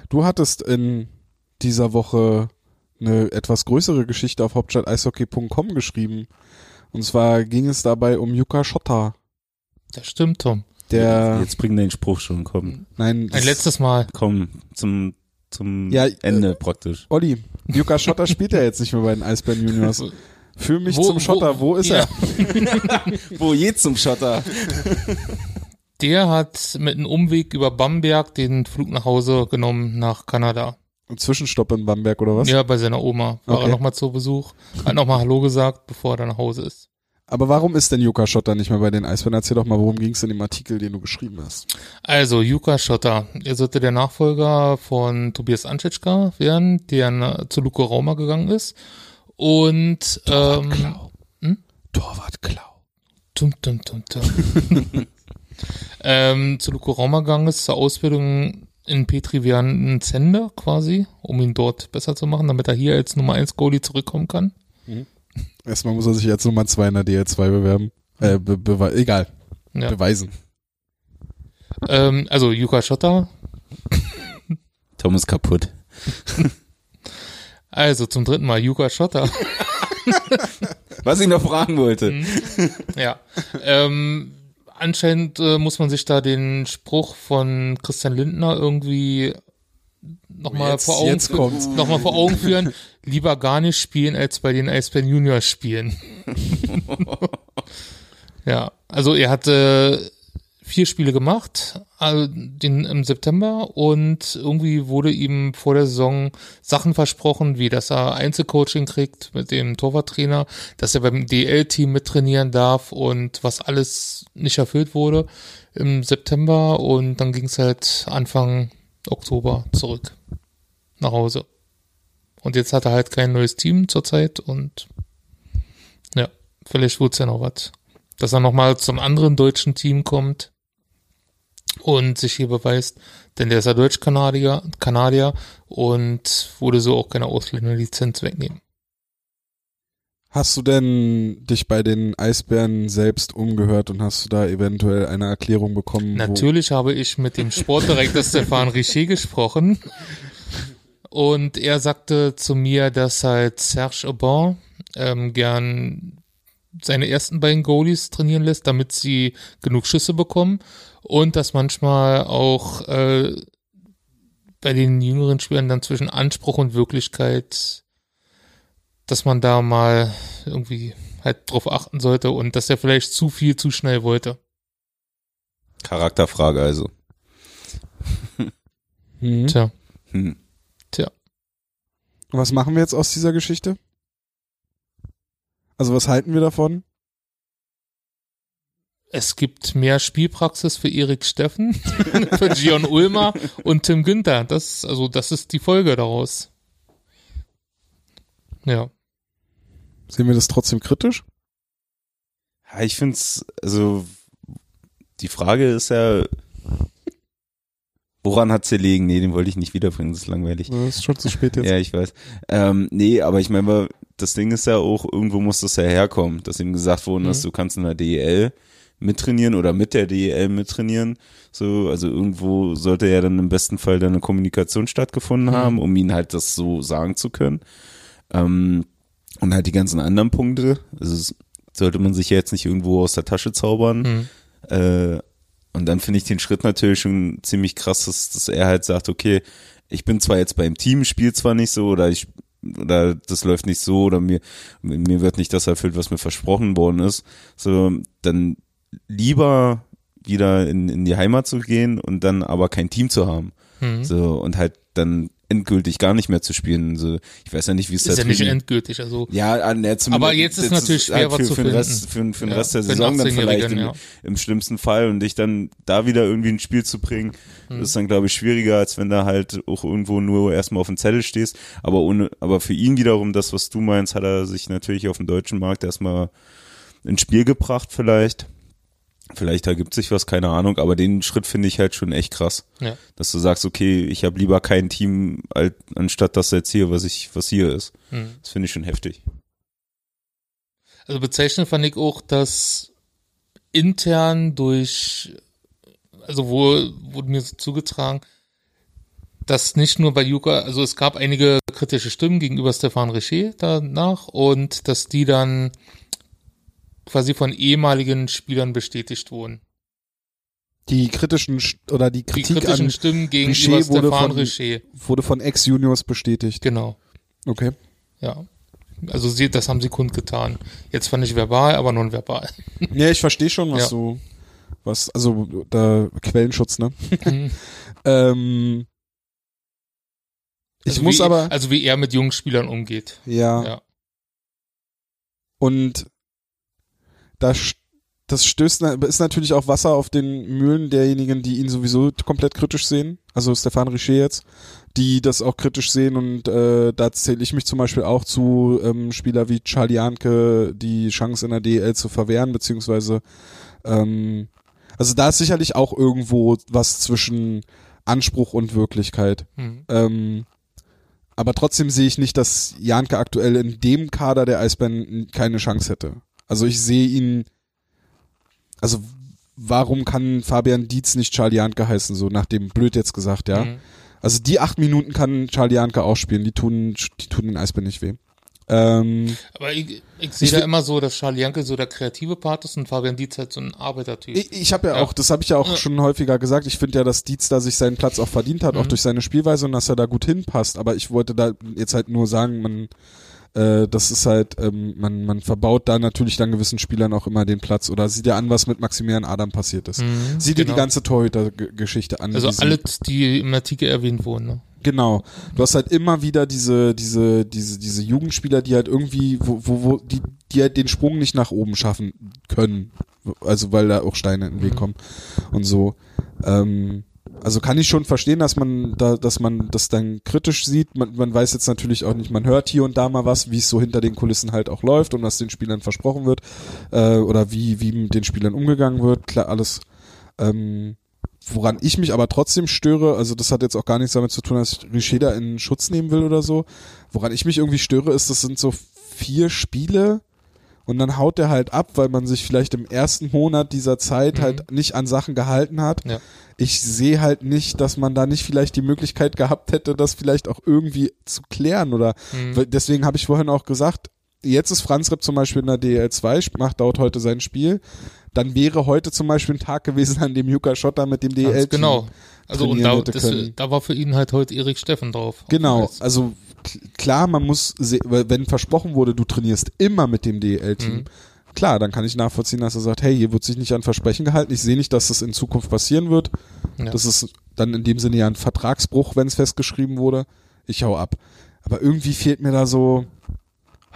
du hattest in dieser Woche eine etwas größere Geschichte auf hauptstadt-eishockey.com geschrieben. Und zwar ging es dabei um Yuka Schotter, Das stimmt, Tom. der, Jetzt bring den Spruch schon, komm. nein, Ein letztes Mal. Komm, zum, zum Ja, äh, Ende praktisch. Olli, Yuka Schotter spielt ja jetzt nicht mehr bei den Eisbären Juniors. [laughs] Führ mich Wo- zum Schotter, wo, ist ja. er? [laughs] Wo je zum Schotter? Der hat mit einem Umweg über Bamberg den Flug nach Hause genommen nach Kanada. Ein Zwischenstopp in Bamberg oder was? Ja, bei seiner Oma. War Okay. er nochmal zu Besuch. Hat nochmal Hallo gesagt, bevor er dann nach Hause ist. Aber warum ist denn Yuka Schotter nicht mehr bei den Eisbären? Erzähl doch mal, worum ging es in dem Artikel, den du geschrieben hast. Also, Juka Schotter. Er sollte der Nachfolger von Tobias Anschitschka werden, der zu Luko Rauma gegangen ist. Und, ähm, hm? Torwart Klau. Tum, tum, tum, tum. [laughs] ähm, zu Luko Rauma gegangen ist, zur Ausbildung in Petri Vian Zender quasi, um ihn dort besser zu machen, damit er hier als Nummer 1 Goalie zurückkommen kann. Erstmal muss er sich als Nummer 2 in der DL2 bewerben. Äh, be bewe egal, Ja. beweisen. Ähm, also Juka Schotter. Tom ist kaputt. [laughs] Also zum dritten Mal Juka Schotter. [laughs] Was ich noch fragen wollte. Mhm. ja. Ähm, anscheinend äh, muss man sich da den Spruch von Christian Lindner irgendwie nochmal vor Augen jetzt kommt's. noch mal vor Augen führen. Lieber gar nicht spielen, als bei den Eisbären Juniors spielen. [laughs] ja, also er hatte vier Spiele gemacht, also den im September und irgendwie wurde ihm vor der Saison Sachen versprochen, wie dass er Einzelcoaching kriegt mit dem Torwarttrainer, dass er beim DL-Team mittrainieren darf und was alles nicht erfüllt wurde im September und dann ging es halt Anfang Oktober zurück nach Hause. Und jetzt hat er halt kein neues Team zurzeit und ja, vielleicht wird's ja noch was. Dass er nochmal zum anderen deutschen Team kommt und sich hier beweist, denn der ist ja Deutsch-Kanadier Kanadier und würde so auch keine Ausländerlizenz wegnehmen. Hast du denn dich bei den Eisbären selbst umgehört und hast du da eventuell eine Erklärung bekommen? Natürlich habe ich mit dem Sportdirektor [laughs] Stefan Richer gesprochen und er sagte zu mir, dass halt Serge Aubin ähm, gern seine ersten beiden Goalies trainieren lässt, damit sie genug Schüsse bekommen und dass manchmal auch äh, bei den jüngeren Spielern dann zwischen Anspruch und Wirklichkeit, dass man da mal irgendwie halt drauf achten sollte und dass er vielleicht zu viel zu schnell wollte. Charakterfrage also. [laughs] Hm. Tja, Hm. tja. Was machen wir jetzt aus dieser Geschichte? Also was halten wir davon? Es gibt mehr Spielpraxis für Erik Steffen, [laughs] für Gion Ulmer und Tim Günther. Das, also, das ist die Folge daraus. Ja. Sehen wir das trotzdem kritisch? Ja, ich find's, also die Frage ist ja, woran hat's gelegen? Nee, den wollte ich nicht wiederbringen, das ist langweilig. Das ist schon zu spät jetzt. Ja, ich weiß. Ähm, nee, aber ich meine, das Ding ist ja auch, irgendwo muss das ja herkommen, dass ihm gesagt worden ist, Mhm. du kannst in der DEL mittrainieren oder mit der DEL mittrainieren. So, also irgendwo sollte ja dann im besten Fall dann eine Kommunikation stattgefunden Mhm. haben, um ihn halt das so sagen zu können. Ähm, und halt die ganzen anderen Punkte. Also sollte man sich ja jetzt nicht irgendwo aus der Tasche zaubern. Mhm. Äh, und dann finde ich den Schritt natürlich schon ziemlich krass, dass, dass er halt sagt, okay, ich bin zwar jetzt beim Team, spiele zwar nicht so oder ich oder das läuft nicht so oder mir mir wird nicht das erfüllt, was mir versprochen worden ist. So dann lieber wieder in, in die Heimat zu gehen und dann aber kein Team zu haben. Mhm. So und halt dann endgültig gar nicht mehr zu spielen. So, ich weiß ja nicht, wie es Ist da ja nicht endgültig, also. ja, der zumindest, Aber jetzt ist natürlich schwer, halt was für, zu für den finden. Rest, für, für den Ja, Rest der den Saison dann vielleicht 18-Jährigen, im, ja. im schlimmsten Fall und dich dann da wieder irgendwie ins Spiel zu bringen, Hm. ist dann glaube ich schwieriger, als wenn da halt auch irgendwo nur erstmal auf dem Zettel stehst. Aber ohne, aber für ihn wiederum das, was du meinst, hat er sich natürlich auf dem deutschen Markt erstmal ins Spiel gebracht vielleicht. Vielleicht ergibt sich was, keine Ahnung, aber den Schritt finde ich halt schon echt krass. Ja. Dass du sagst, okay, ich habe lieber kein Team, anstatt das jetzt hier, was ich, was hier ist. Mhm. Das finde ich schon heftig. Also bezeichnend fand ich auch, dass intern durch, also wo, wurde mir so zugetragen, dass nicht nur bei Juka, also es gab einige kritische Stimmen gegenüber Stefan Richer danach und dass die dann quasi von ehemaligen Spielern bestätigt wurden. Die kritischen Sch- oder die Die Kritik kritischen an Stimmen wurde Stefan von- Richer. wurde von Ex-Juniors bestätigt. Genau, Okay. ja. Also sie, das haben sie kundgetan. Jetzt fand ich verbal, aber nonverbal. [laughs] Ja, ich verstehe schon, was Ja. du, was, also da Quellenschutz, ne? Mhm. [laughs] ähm, ich Also muss wie, aber, Also wie er mit jungen Spielern umgeht. ja, Ja. und das, st- das stößt, ist natürlich auch Wasser auf den Mühlen derjenigen, die ihn sowieso komplett kritisch sehen. Also Stefan Richer jetzt, die das auch kritisch sehen und äh, da zähle ich mich zum Beispiel auch zu ähm, Spieler wie Charlie Janke, die Chance in der DL zu verwehren, beziehungsweise ähm, also da ist sicherlich auch irgendwo was zwischen Anspruch und Wirklichkeit. Mhm. Ähm, aber trotzdem sehe ich nicht, dass Janke aktuell in dem Kader der Eisbären keine Chance hätte. Also ich sehe ihn, also warum kann Fabian Dietz nicht Charlie Janke heißen, so nach dem blöd jetzt gesagt, ja. Mhm. Also die acht Minuten kann Charlie Janke auch spielen, die tun, die tun den Eisbären nicht weh. Ähm, Aber ich, ich sehe da immer so, dass Charlie Janke so der kreative Part ist und Fabian Dietz halt so ein Arbeitertyp. Ich, ich habe ja, Ja. auch, das habe ich ja auch Ja. schon häufiger gesagt, ich finde ja, dass Dietz da sich seinen Platz auch verdient hat, auch Mhm. durch seine Spielweise und dass er da gut hinpasst. Aber ich wollte da jetzt halt nur sagen, man, äh, das ist halt, ähm, man, man verbaut da natürlich dann gewissen Spielern auch immer den Platz oder sieht ja an, was mit Maximilian Adam passiert ist. Mhm, Sieh dir genau. die ganze Torhüter-Geschichte an. Also die sie- alle, die im Artikel erwähnt wurden. Ne? Genau. Du hast halt immer wieder diese, diese, diese, diese Jugendspieler, die halt irgendwie, wo, wo, wo, die, die halt den Sprung nicht nach oben schaffen können. Also weil da auch Steine in den Weg Mhm. kommen und so. Ähm, Also kann ich schon verstehen, dass man da, dass man das dann kritisch sieht. Man, man weiß jetzt natürlich auch nicht, man hört hier und da mal was, wie es so hinter den Kulissen halt auch läuft und was den Spielern versprochen wird äh, oder wie wie mit den Spielern umgegangen wird. Klar, alles. Ähm, woran ich mich aber trotzdem störe, also das hat jetzt auch gar nichts damit zu tun, dass ich Richeda in Schutz nehmen will oder so. Woran ich mich irgendwie störe, ist, das sind so vier Spiele und dann haut der halt ab, weil man sich vielleicht im ersten Monat dieser Zeit Mhm. halt nicht an Sachen gehalten hat. Ja. Ich sehe halt nicht, dass man da nicht vielleicht die Möglichkeit gehabt hätte, das vielleicht auch irgendwie zu klären oder Mhm. deswegen habe ich vorhin auch gesagt, jetzt ist Franz Repp zum Beispiel in der DL2, macht dort heute sein Spiel. Dann wäre heute zum Beispiel ein Tag gewesen, an dem Juka Schotter mit dem DL Ganz genau. Also und da, das, da war für ihn halt heute Erik Steffen drauf. Genau, Als- also klar, man muss, wenn versprochen wurde, du trainierst immer mit dem DL-Team, Mhm. klar, dann kann ich nachvollziehen, dass er sagt, hey, hier wird sich nicht an Versprechen gehalten, ich sehe nicht, dass das in Zukunft passieren wird. Ja. Das ist dann in dem Sinne ja ein Vertragsbruch, wenn es festgeschrieben wurde. Ich hau ab. Aber irgendwie fehlt mir da so,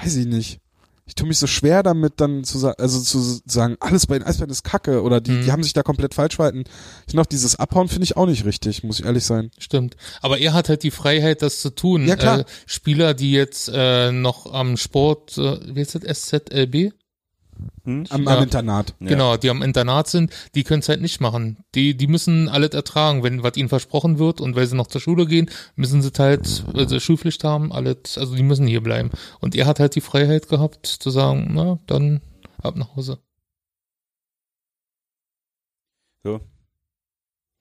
weiß ich nicht. Ich tue mich so schwer damit, dann zu sagen, also zu sagen, alles bei den Eisbären ist Kacke oder die, Mhm. die haben sich da komplett falsch verhalten. Ich noch dieses Abhauen finde ich auch nicht richtig, muss ich ehrlich sein. Stimmt. Aber er hat halt die Freiheit, das zu tun. Ja, klar. Äh, Spieler, die jetzt äh, noch am Sport, äh, wie heißt das, SZLB? Hm? Am, Ja. am Internat. Ja. Genau, die am Internat sind, die können es halt nicht machen. Die, die müssen alles ertragen, wenn was ihnen versprochen wird und weil sie noch zur Schule gehen, müssen sie halt, weil sie Schulpflicht haben, alles, also die müssen hier bleiben. Und er hat halt die Freiheit gehabt zu sagen, na, dann ab nach Hause. So.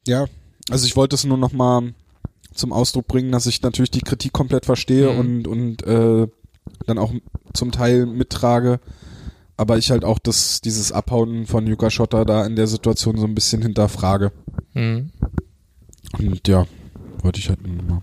Ja, also ich wollte es nur noch mal zum Ausdruck bringen, dass ich natürlich die Kritik komplett verstehe Mhm. und und äh, dann auch zum Teil mittrage, aber ich halt auch das dieses Abhauen von Yuka Schotter da in der Situation so ein bisschen hinterfrage. Mhm. Und ja, wollte ich halt nur mal.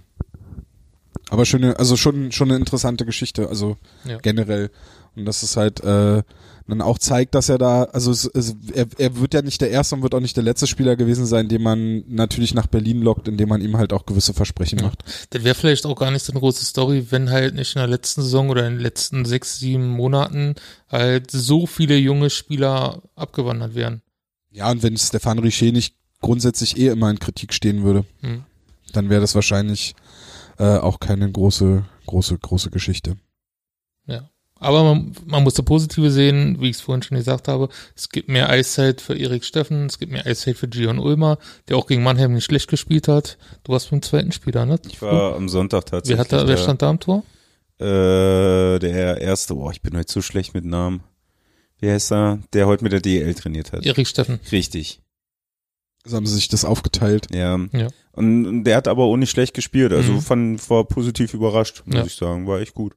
Aber schöne, also schon schon eine interessante Geschichte, also Ja. generell und dass es halt äh, dann auch zeigt, dass er da, also es, es, er, er wird ja nicht der erste und wird auch nicht der letzte Spieler gewesen sein, den man natürlich nach Berlin lockt, indem man ihm halt auch gewisse Versprechen Ja. macht. Das wäre vielleicht auch gar nicht so eine große Story, wenn halt nicht in der letzten Saison oder in den letzten sechs, sieben Monaten halt so viele junge Spieler abgewandert wären. Ja, und wenn Stefan Richer nicht grundsätzlich eh immer in Kritik stehen würde, Hm. dann wäre das wahrscheinlich äh, auch keine große, große, große Geschichte. Aber man, man muss das Positive sehen, wie ich es vorhin schon gesagt habe. Es gibt mehr Eiszeit für Erik Steffen, es gibt mehr Eiszeit für Gion Ulmer, der auch gegen Mannheim nicht schlecht gespielt hat. Du warst beim zweiten Spieler, ne? Ich war am Sonntag tatsächlich. wer, hat da, wer stand da am Tor? Äh, der erste, boah, ich bin heute zu schlecht mit Namen. Wie heißt er? Der heute mit der DL trainiert hat. Erik Steffen. Richtig. Also haben sie sich das aufgeteilt. Ja. Ja. Und und der hat aber auch nicht schlecht gespielt. Also Mhm. fand, war positiv überrascht, muss Ja. ich sagen. War echt gut.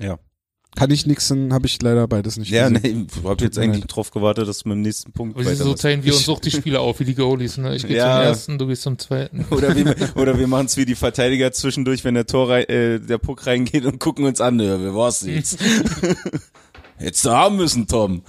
Ja. Kann ich nix, dann habe ich leider beides nicht Ja, gesehen. nee, ich hab jetzt eigentlich leid. drauf gewartet, dass du mit dem nächsten Punkt Aber so weitermachst. teilen wir [laughs] uns auch die Spieler auf, wie die Goalies, ne? Ich gehe Ja. zum ersten, du gehst zum zweiten. [laughs] Oder wir, oder wir machen es wie die Verteidiger zwischendurch, wenn der Tor äh, der Puck reingeht und gucken uns an, ja, wer war's jetzt? [laughs] Hättest du haben müssen, Tom.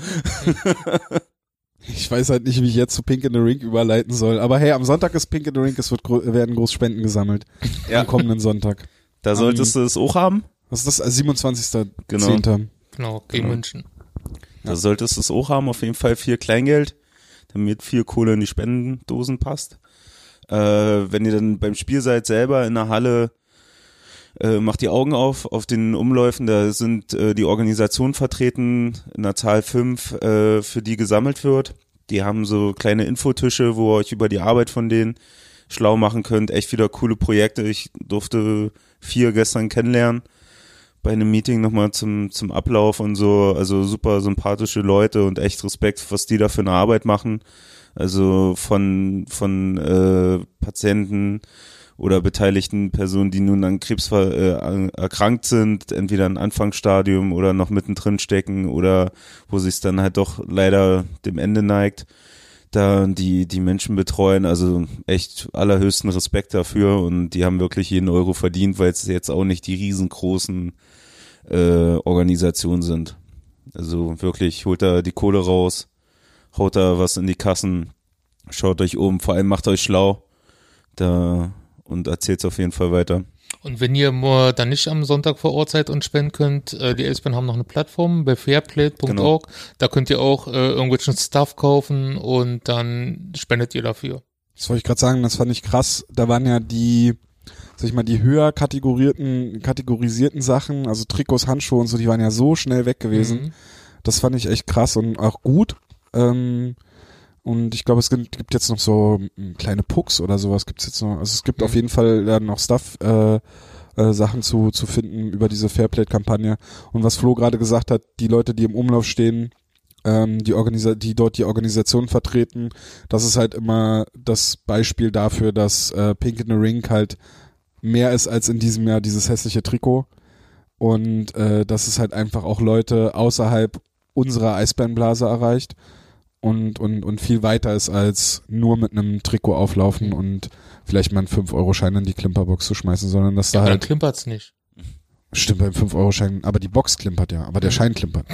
Ich weiß halt nicht, wie ich jetzt zu Pink in the Rink überleiten soll. Aber hey, am Sonntag ist Pink in the Rink, es wird gro werden groß Spenden gesammelt. Ja. Am kommenden Sonntag. Da solltest du es auch haben. Was ist das? Also 27. Genau. 10. Genau, gegen Genau. München. Da solltest du es auch haben, auf jeden Fall viel Kleingeld, damit viel Kohle in die Spendendosen passt. Äh, wenn ihr dann beim Spiel seid selber in der Halle, äh, macht die Augen auf, auf den Umläufen, da sind äh, die Organisationen vertreten, in der Zahl fünf, äh, für die gesammelt wird. Die haben so kleine Infotische, wo ihr euch über die Arbeit von denen schlau machen könnt. Echt wieder coole Projekte. Ich durfte vier gestern kennenlernen bei einem Meeting nochmal zum, zum Ablauf und so, also super sympathische Leute und echt Respekt, was die da für eine Arbeit machen. Also von, von äh, Patienten oder beteiligten Personen, die nun an Krebs äh, erkrankt sind, entweder im Anfangsstadium oder noch mittendrin stecken oder wo sich es dann halt doch leider dem Ende neigt, da die, die Menschen betreuen. Also echt allerhöchsten Respekt dafür und die haben wirklich jeden Euro verdient, weil es jetzt auch nicht die riesengroßen äh, Organisationen sind. Also wirklich, holt da die Kohle raus, haut da was in die Kassen, schaut euch um, vor allem macht euch schlau da und erzählt's auf jeden Fall weiter. Und wenn ihr mal dann nicht am Sonntag vor Ort seid und spenden könnt, äh, die Elspen haben noch eine Plattform bei fairplate.org. Genau. Da könnt ihr auch äh, irgendwelchen Stuff kaufen und dann spendet ihr dafür. Das wollte ich gerade sagen, das fand ich krass. Da waren ja die, sag ich mal, die höher kategorierten, kategorisierten Sachen, also Trikots, Handschuhe und so, die waren ja so schnell weg gewesen. Mhm. Das fand ich echt krass und auch gut. Ähm, und ich glaube, es gibt, gibt jetzt noch so mm, kleine Pucks oder sowas gibt's jetzt noch. Also es gibt Mhm. auf jeden Fall dann noch Stuff, äh, äh, Sachen zu, zu finden über diese Fairplay-Kampagne. Und was Flo gerade gesagt hat, die Leute, die im Umlauf stehen, ähm, die, Organisa die dort die Organisation vertreten, das ist halt immer das Beispiel dafür, dass äh, Pink in the Ring halt mehr ist als in diesem Jahr dieses hässliche Trikot. Und äh, dass es halt einfach auch Leute außerhalb unserer Eisbärenblase erreicht und, und, und viel weiter ist als nur mit einem Trikot auflaufen und vielleicht mal einen 5-Euro-Schein in die Klimperbox zu schmeißen, sondern dass da Aber dann halt, klimpert's nicht. stimmt beim 5-Euro-Schein, aber die Box klimpert ja, aber der Schein klimpert.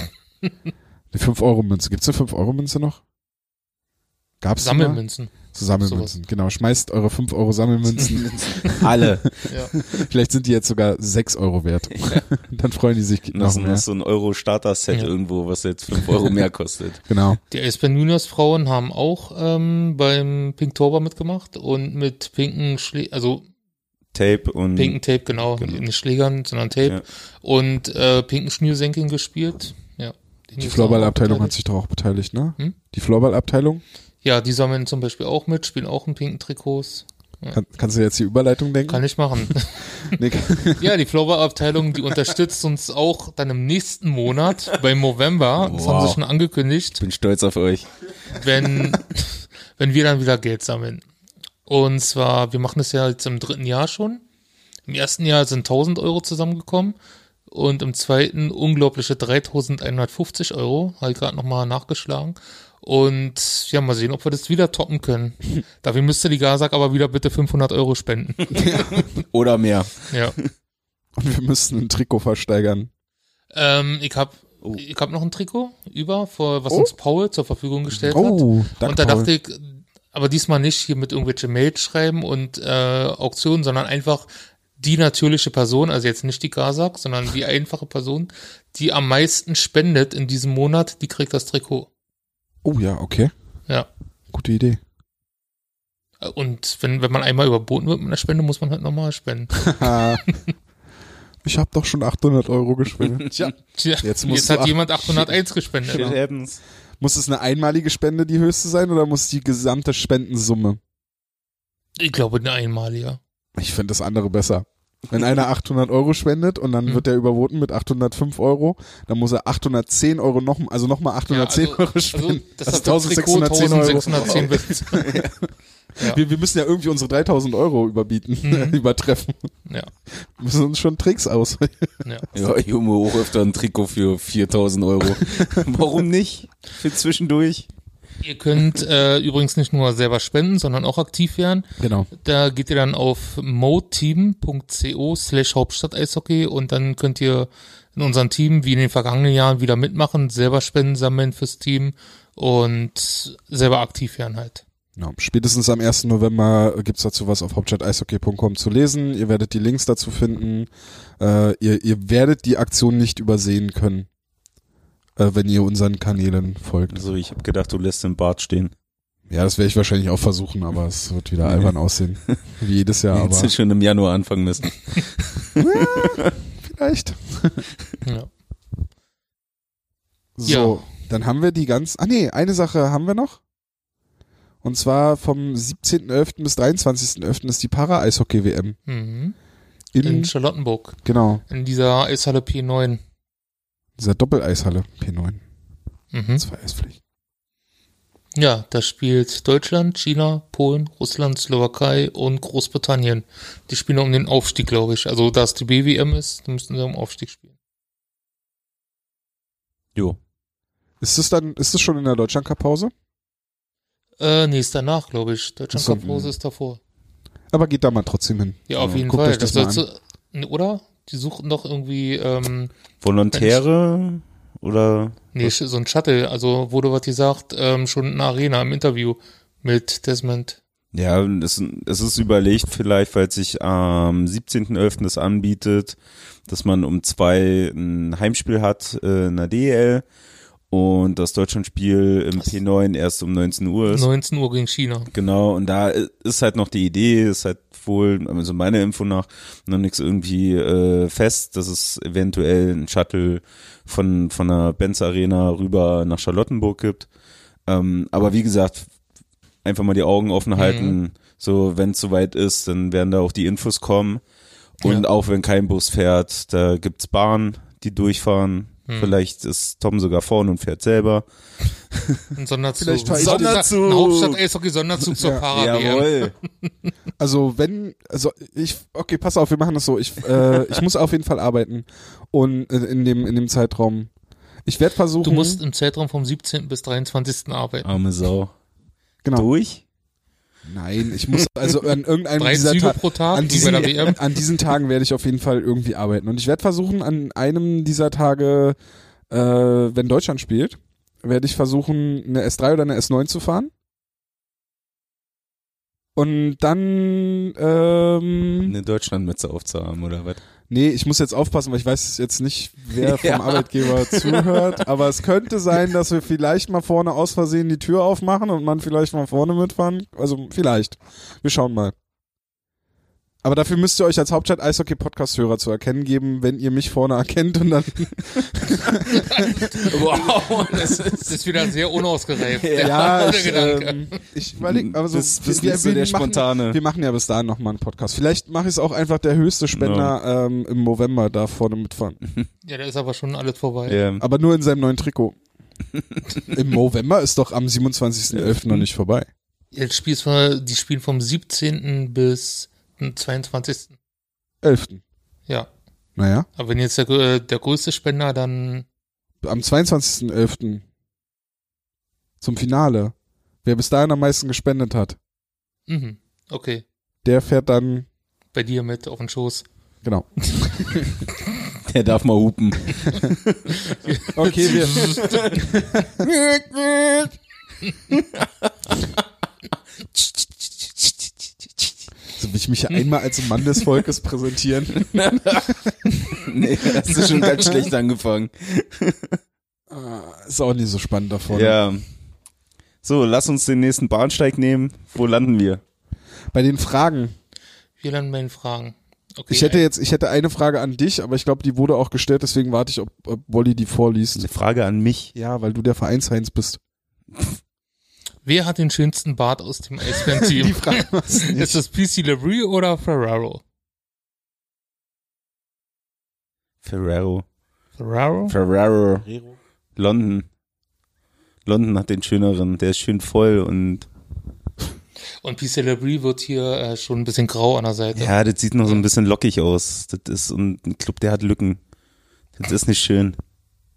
[laughs] Die 5-Euro-Münze, gibt's eine 5-Euro-Münze noch? Gab's die mal? Sammelmünzen. So genau. Schmeißt eure 5 Euro Sammelmünzen. [laughs] Alle. Ja. Vielleicht sind die jetzt sogar 6 Euro wert. [laughs] Dann freuen die sich noch Das mehr. ist so ein Euro-Starter-Set Ja. irgendwo, was jetzt 5 Euro mehr kostet. [laughs] Genau. Die Eisbären Juniors Frauen haben auch ähm, beim Pink Torber mitgemacht und mit pinken Schlä also Tape und pinken Tape, genau, Genau. nicht Schlägern, sondern Tape Ja. und äh, pinken Schnürsenkeln gespielt. Ja. Die Floorball-Abteilung hat sich doch auch beteiligt, ne? Hm? Die Floorball-Abteilung? Ja, die sammeln zum Beispiel auch mit, spielen auch in pinken Trikots. Kann, kannst du jetzt die Überleitung denken? Kann ich machen. [laughs] Ja, die Floorball-Abteilung, die unterstützt uns auch dann im nächsten Monat, beim November, das haben Wow. sie schon angekündigt, bin stolz auf euch. wenn, [laughs] wenn wir dann wieder Geld sammeln. Und zwar, wir machen das ja jetzt im dritten Jahr schon. Im ersten Jahr sind 1000 Euro zusammengekommen und im zweiten unglaubliche 3150 Euro, habe ich gerade nochmal nachgeschlagen. Und ja, mal sehen, ob wir das wieder toppen können. [laughs] Dafür müsste die Gazak aber wieder bitte 500 Euro spenden. [laughs] Oder mehr. Ja. Und wir müssten ein Trikot versteigern. Ähm, ich habe Oh. ich hab noch ein Trikot über, vor, was Oh. uns Paul zur Verfügung gestellt hat. Oh, danke. und da dachte ich, aber diesmal nicht hier mit irgendwelche Mails schreiben und äh, Auktionen, sondern einfach die natürliche Person, also jetzt nicht die Gazak, sondern die einfache Person, die am meisten spendet in diesem Monat, die kriegt das Trikot. Oh ja, okay. Ja. Gute Idee. Und wenn, wenn man einmal überboten wird mit einer Spende, muss man halt nochmal spenden. [laughs] ich habe doch schon 800 Euro gespendet. [laughs] Tja, Tja, Jetzt jetzt, hat jemand 801 gespendet. Shit happens. muss es eine einmalige Spende die höchste sein oder muss die gesamte Spendensumme? Ich glaube, eine einmalige. Ich finde das andere besser. Wenn einer 800 Euro spendet und dann Mhm. wird er überboten mit 805 Euro, dann muss er 810 Euro noch, also nochmal 810 Ja, also- Euro Also, spenden. das, Das ist ist das Trikot 1610 Euro. 1610 wird. [laughs] Ja. Wir, wir müssen ja irgendwie unsere 3000 Euro überbieten, Mhm. [laughs] übertreffen. Ja, Wir müssen uns schon Tricks aus. ja. Ja, Junge, auch öfter ein Trikot für 4000 Euro. [laughs] Warum nicht? Für zwischendurch. Ihr könnt äh, übrigens nicht nur selber spenden, sondern auch aktiv werden. Genau. Da geht ihr dann auf moteam.co slash Hauptstadt Eishockey und dann könnt ihr in unserem Team, wie in den vergangenen Jahren, wieder mitmachen, selber Spenden sammeln fürs Team und selber aktiv werden halt. Genau. Spätestens am 1. November gibt's dazu was auf hauptstadteishockey.com zu lesen. Ihr werdet die Links dazu finden. Äh, ihr, ihr werdet die Aktion nicht übersehen können, äh, wenn ihr unseren Kanälen folgt. Also ich habe gedacht, du lässt den Bart stehen. Ja, das werde ich wahrscheinlich auch versuchen, aber es wird wieder albern aussehen. Wie jedes Jahr, [laughs] Hättest aber du schon im Januar anfangen müssen. [laughs] vielleicht. Ja. So, Ja. dann haben wir die ganz. Ah nee, eine Sache haben wir noch. Und zwar vom 17.11. bis 23.11. ist die Para-Eishockey-WM. Mhm. In, In Charlottenburg, genau, in dieser Eishalle P9. Dieser Doppeleishalle P9. Mhm. Zwei Eispflicht. Ja, da spielt Deutschland, China, Polen, Russland, Slowakei und Großbritannien. Die spielen um den Aufstieg, glaube ich. Also, da es die BWM ist, dann müssten sie um Aufstieg spielen. Jo. Ist es dann, ist es schon in der Deutschlandcup-Pause? Äh, nee, ist danach, glaube ich. Deutschland Ach so, Cup Pause ist davor. Aber geht da mal trotzdem hin. Ja, auf Ja, jeden guckt Fall. das sollst du, oder? Die suchen doch irgendwie, ähm, Volontäre oder nee, so ein Shuttle. Also wurde was gesagt, ähm, schon in der Arena im Interview mit Desmond. Ja, es, es ist überlegt vielleicht, weil sich am 17.11. das anbietet, dass man um zwei ein Heimspiel hat äh, in der DEL und das Deutschlandspiel im P9 erst um 19 Uhr ist. 19 Uhr gegen China. Genau, und da ist halt noch die Idee, ist halt wohl, also meiner Info nach, noch nichts irgendwie äh, fest, dass es eventuell ein Shuttle von, von der Benz Arena rüber nach Charlottenburg gibt. Ähm, aber wie gesagt, einfach mal die Augen offen halten, so wenn es soweit ist, dann werden da auch die Infos kommen. Und Ja. auch wenn kein Bus fährt, da gibt's Bahnen, die durchfahren. Hm. Vielleicht ist Tom sogar vorne und fährt selber. Ein Sonderzug. Vielleicht fahr ich- Sonderzug. Ein Hauptstadt-Eishockey-Sonderzug zur Ja. Para-WM. Jawohl. [laughs] Also wenn, also ich, okay, pass auf, wir machen das so. Ich, äh, ich muss auf jeden Fall arbeiten und äh, in dem in dem Zeitraum. Ich werde versuchen. Du musst im Zeitraum vom 17. bis 23. arbeiten. Arme Sau. genau. Durch? Nein, ich muss also an irgendeinem Drei dieser Züge Ta pro Tag, an diesen, der WM. an diesen Tagen werde ich auf jeden Fall irgendwie arbeiten und ich werde versuchen an einem dieser Tage, äh, wenn Deutschland spielt, werde ich versuchen eine S3 oder eine S9 zu fahren. Und dann ähm, Eine Deutschlandmütze aufzuhaben, oder was? Nee, ich muss jetzt aufpassen, weil ich weiß jetzt nicht, wer [laughs] vom Ja. Arbeitgeber zuhört. Aber es könnte sein, dass wir vielleicht mal vorne aus Versehen die Tür aufmachen und man vielleicht mal vorne mitfahren. Also vielleicht. Wir schauen mal. Aber dafür müsst ihr euch als Hauptstadt Eishockey Podcast Hörer zu erkennen geben, wenn ihr mich vorne erkennt und dann [laughs] Wow, das Das ist wieder sehr unausgereift. ja, der ich, Gedanke. ähm, ich überlege, aber so Bist- bist wir, wir, der machen, Spontane. wir machen ja bis dahin noch mal einen Podcast. Vielleicht mache ich es auch einfach der höchste Spender ähm, im November da vorne mitfahren. Ja, da ist aber schon alles vorbei. Ja. Aber nur in seinem neuen Trikot. [laughs] Im November ist doch am 27.11. noch nicht vorbei. Jetzt spielst du, die spielen vom 17. bis 22. 11. Ja. Naja, Aber wenn jetzt der, grö- der größte Spender dann, am 22.11. zum Finale. Wer bis dahin am meisten gespendet hat, mhm, okay, der fährt dann, bei dir mit auf den Schoß. genau. [laughs] Der darf mal hupen. [laughs] Okay, wir, [laughs] so will ich mich einmal als Mann des Volkes präsentieren. [laughs] nee, hast du schon ganz schlecht angefangen. Ist auch nicht so spannend davon. Ja. So, lass uns den nächsten Bahnsteig nehmen. Wo landen wir? Bei den Fragen. Wir landen bei den Fragen. Okay, Ich hätte jetzt, ich hätte eine Frage an dich, aber ich glaube, die wurde auch gestellt, deswegen warte ich, ob, ob Wolli die vorliest. Eine Frage an mich. Ja, weil du der Vereinsheinz bist. [laughs] Wer hat den schönsten Bart aus dem [laughs] was Ist das PC LeBrie oder Ferraro? Ferrero. Ferraro? Ferrero. London. London hat den schöneren. Der ist schön voll und Und PC LeBrie wird hier äh, schon ein bisschen grau an der Seite. ja, das sieht noch so ein bisschen lockig aus. Das ist und ein Club, der hat Lücken. Das ist nicht schön.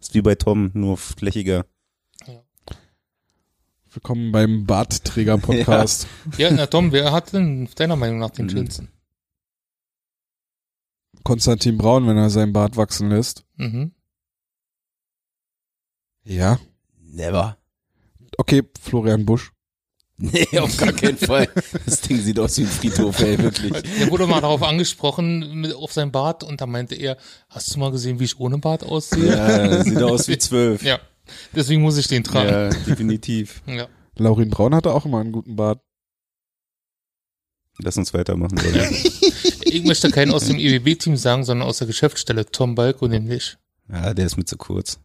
Das ist wie bei Tom, nur flächiger. Willkommen beim Bartträger-Podcast. [laughs] Ja, na Tom, wer hat denn deiner Meinung nach den Mhm. schönsten? Konstantin Braun, wenn er seinen Bart wachsen lässt. Mhm. Ja. Never. Okay, Florian Busch. [laughs] Nee, auf gar keinen Fall. Das Ding sieht aus wie ein Friedhof, ey, wirklich. Der wurde mal darauf angesprochen, mit, auf sein Bart, und da meinte er, hast du mal gesehen, wie ich ohne Bart aussehe? Ja, das sieht aus wie [laughs] zwölf. Ja. Deswegen muss ich den tragen. Ja, definitiv. [laughs] Ja. Laurin Braun hatte auch immer einen guten Bart. Lass uns weitermachen, oder? [laughs] Ich möchte keinen aus dem EWB-Team sagen, sondern aus der Geschäftsstelle, Tom Balko nämlich. Ja, der ist mir zu kurz.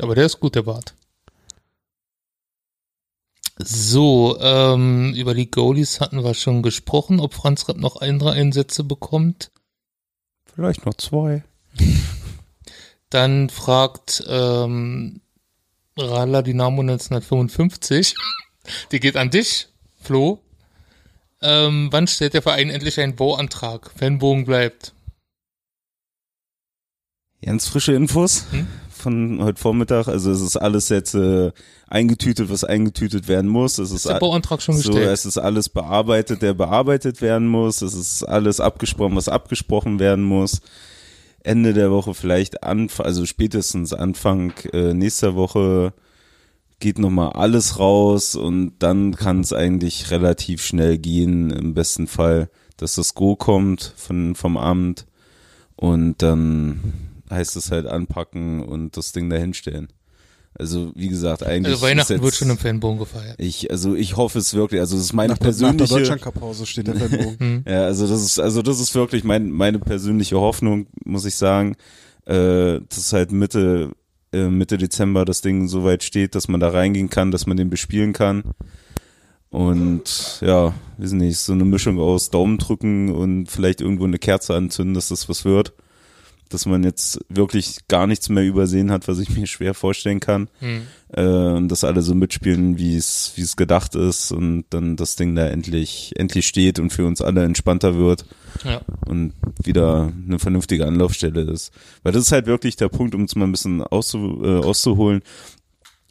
Aber der ist gut, der Bart. So, ähm, über die Goalies hatten wir schon gesprochen, ob Franz Rapp noch andere Einsätze bekommt. Vielleicht noch zwei. [laughs] Dann fragt ähm, Rala Dynamo 1955, die geht an dich, Flo. Ähm, wann stellt der Verein endlich einen Bauantrag? Fanbogen bleibt. Ganz frische Infos Hm? von heute Vormittag. Also es ist alles jetzt äh, eingetütet, was eingetütet werden muss. Es ist, Ist der Bauantrag schon so, gestellt? es ist alles bearbeitet, der bearbeitet werden muss. Es ist alles abgesprochen, was abgesprochen werden muss. Ende der Woche vielleicht Anfang, also spätestens Anfang äh, nächster Woche geht nochmal alles raus und dann kann es eigentlich relativ schnell gehen, im besten Fall, dass das Go kommt von, vom Amt und dann heißt es halt anpacken und das Ding dahinstellen. Also wie gesagt, eigentlich. Also Weihnachten ist jetzt, wird schon im Fanbogen gefeiert. Ich, also ich hoffe es wirklich. Also das ist meine Nach der, nach der persönliche. Deutschlandcup-Pause steht der Fanbogen. [laughs] Ja, also das ist, also das ist wirklich mein, meine persönliche Hoffnung, muss ich sagen, äh, dass halt Mitte, äh, Mitte Dezember das Ding so weit steht, dass man da reingehen kann, dass man den bespielen kann. Und ja, weiß nicht, so eine Mischung aus Daumen drücken und vielleicht irgendwo eine Kerze anzünden, dass das was wird. Dass man jetzt wirklich gar nichts mehr übersehen hat, was ich mir schwer vorstellen kann. Hm. Äh, und dass alle so mitspielen, wie es, wie es gedacht ist und dann das Ding da endlich, endlich steht und für uns alle entspannter wird Ja. und wieder eine vernünftige Anlaufstelle ist. Weil das ist halt wirklich der Punkt, um es mal ein bisschen auszu, äh, auszuholen,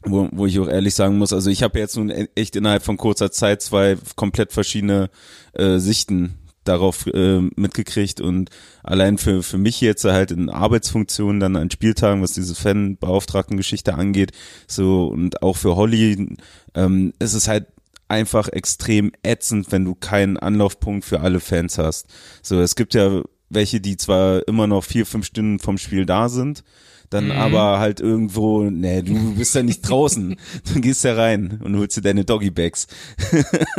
wo, wo ich auch ehrlich sagen muss, also ich habe jetzt nun e- echt innerhalb von kurzer Zeit zwei komplett verschiedene äh, Sichten darauf äh, mitgekriegt und allein für für mich jetzt halt in Arbeitsfunktionen dann an Spieltagen, was diese Fanbeauftragten-Geschichte angeht, so und auch für Holly, ähm, ist es halt einfach extrem ätzend, wenn du keinen Anlaufpunkt für alle Fans hast. So, es gibt ja welche, die zwar immer noch vier, fünf Stunden vom Spiel da sind, dann aber halt irgendwo, nee, du bist ja nicht draußen. [laughs] Du gehst ja rein und holst dir deine Doggy-Bags.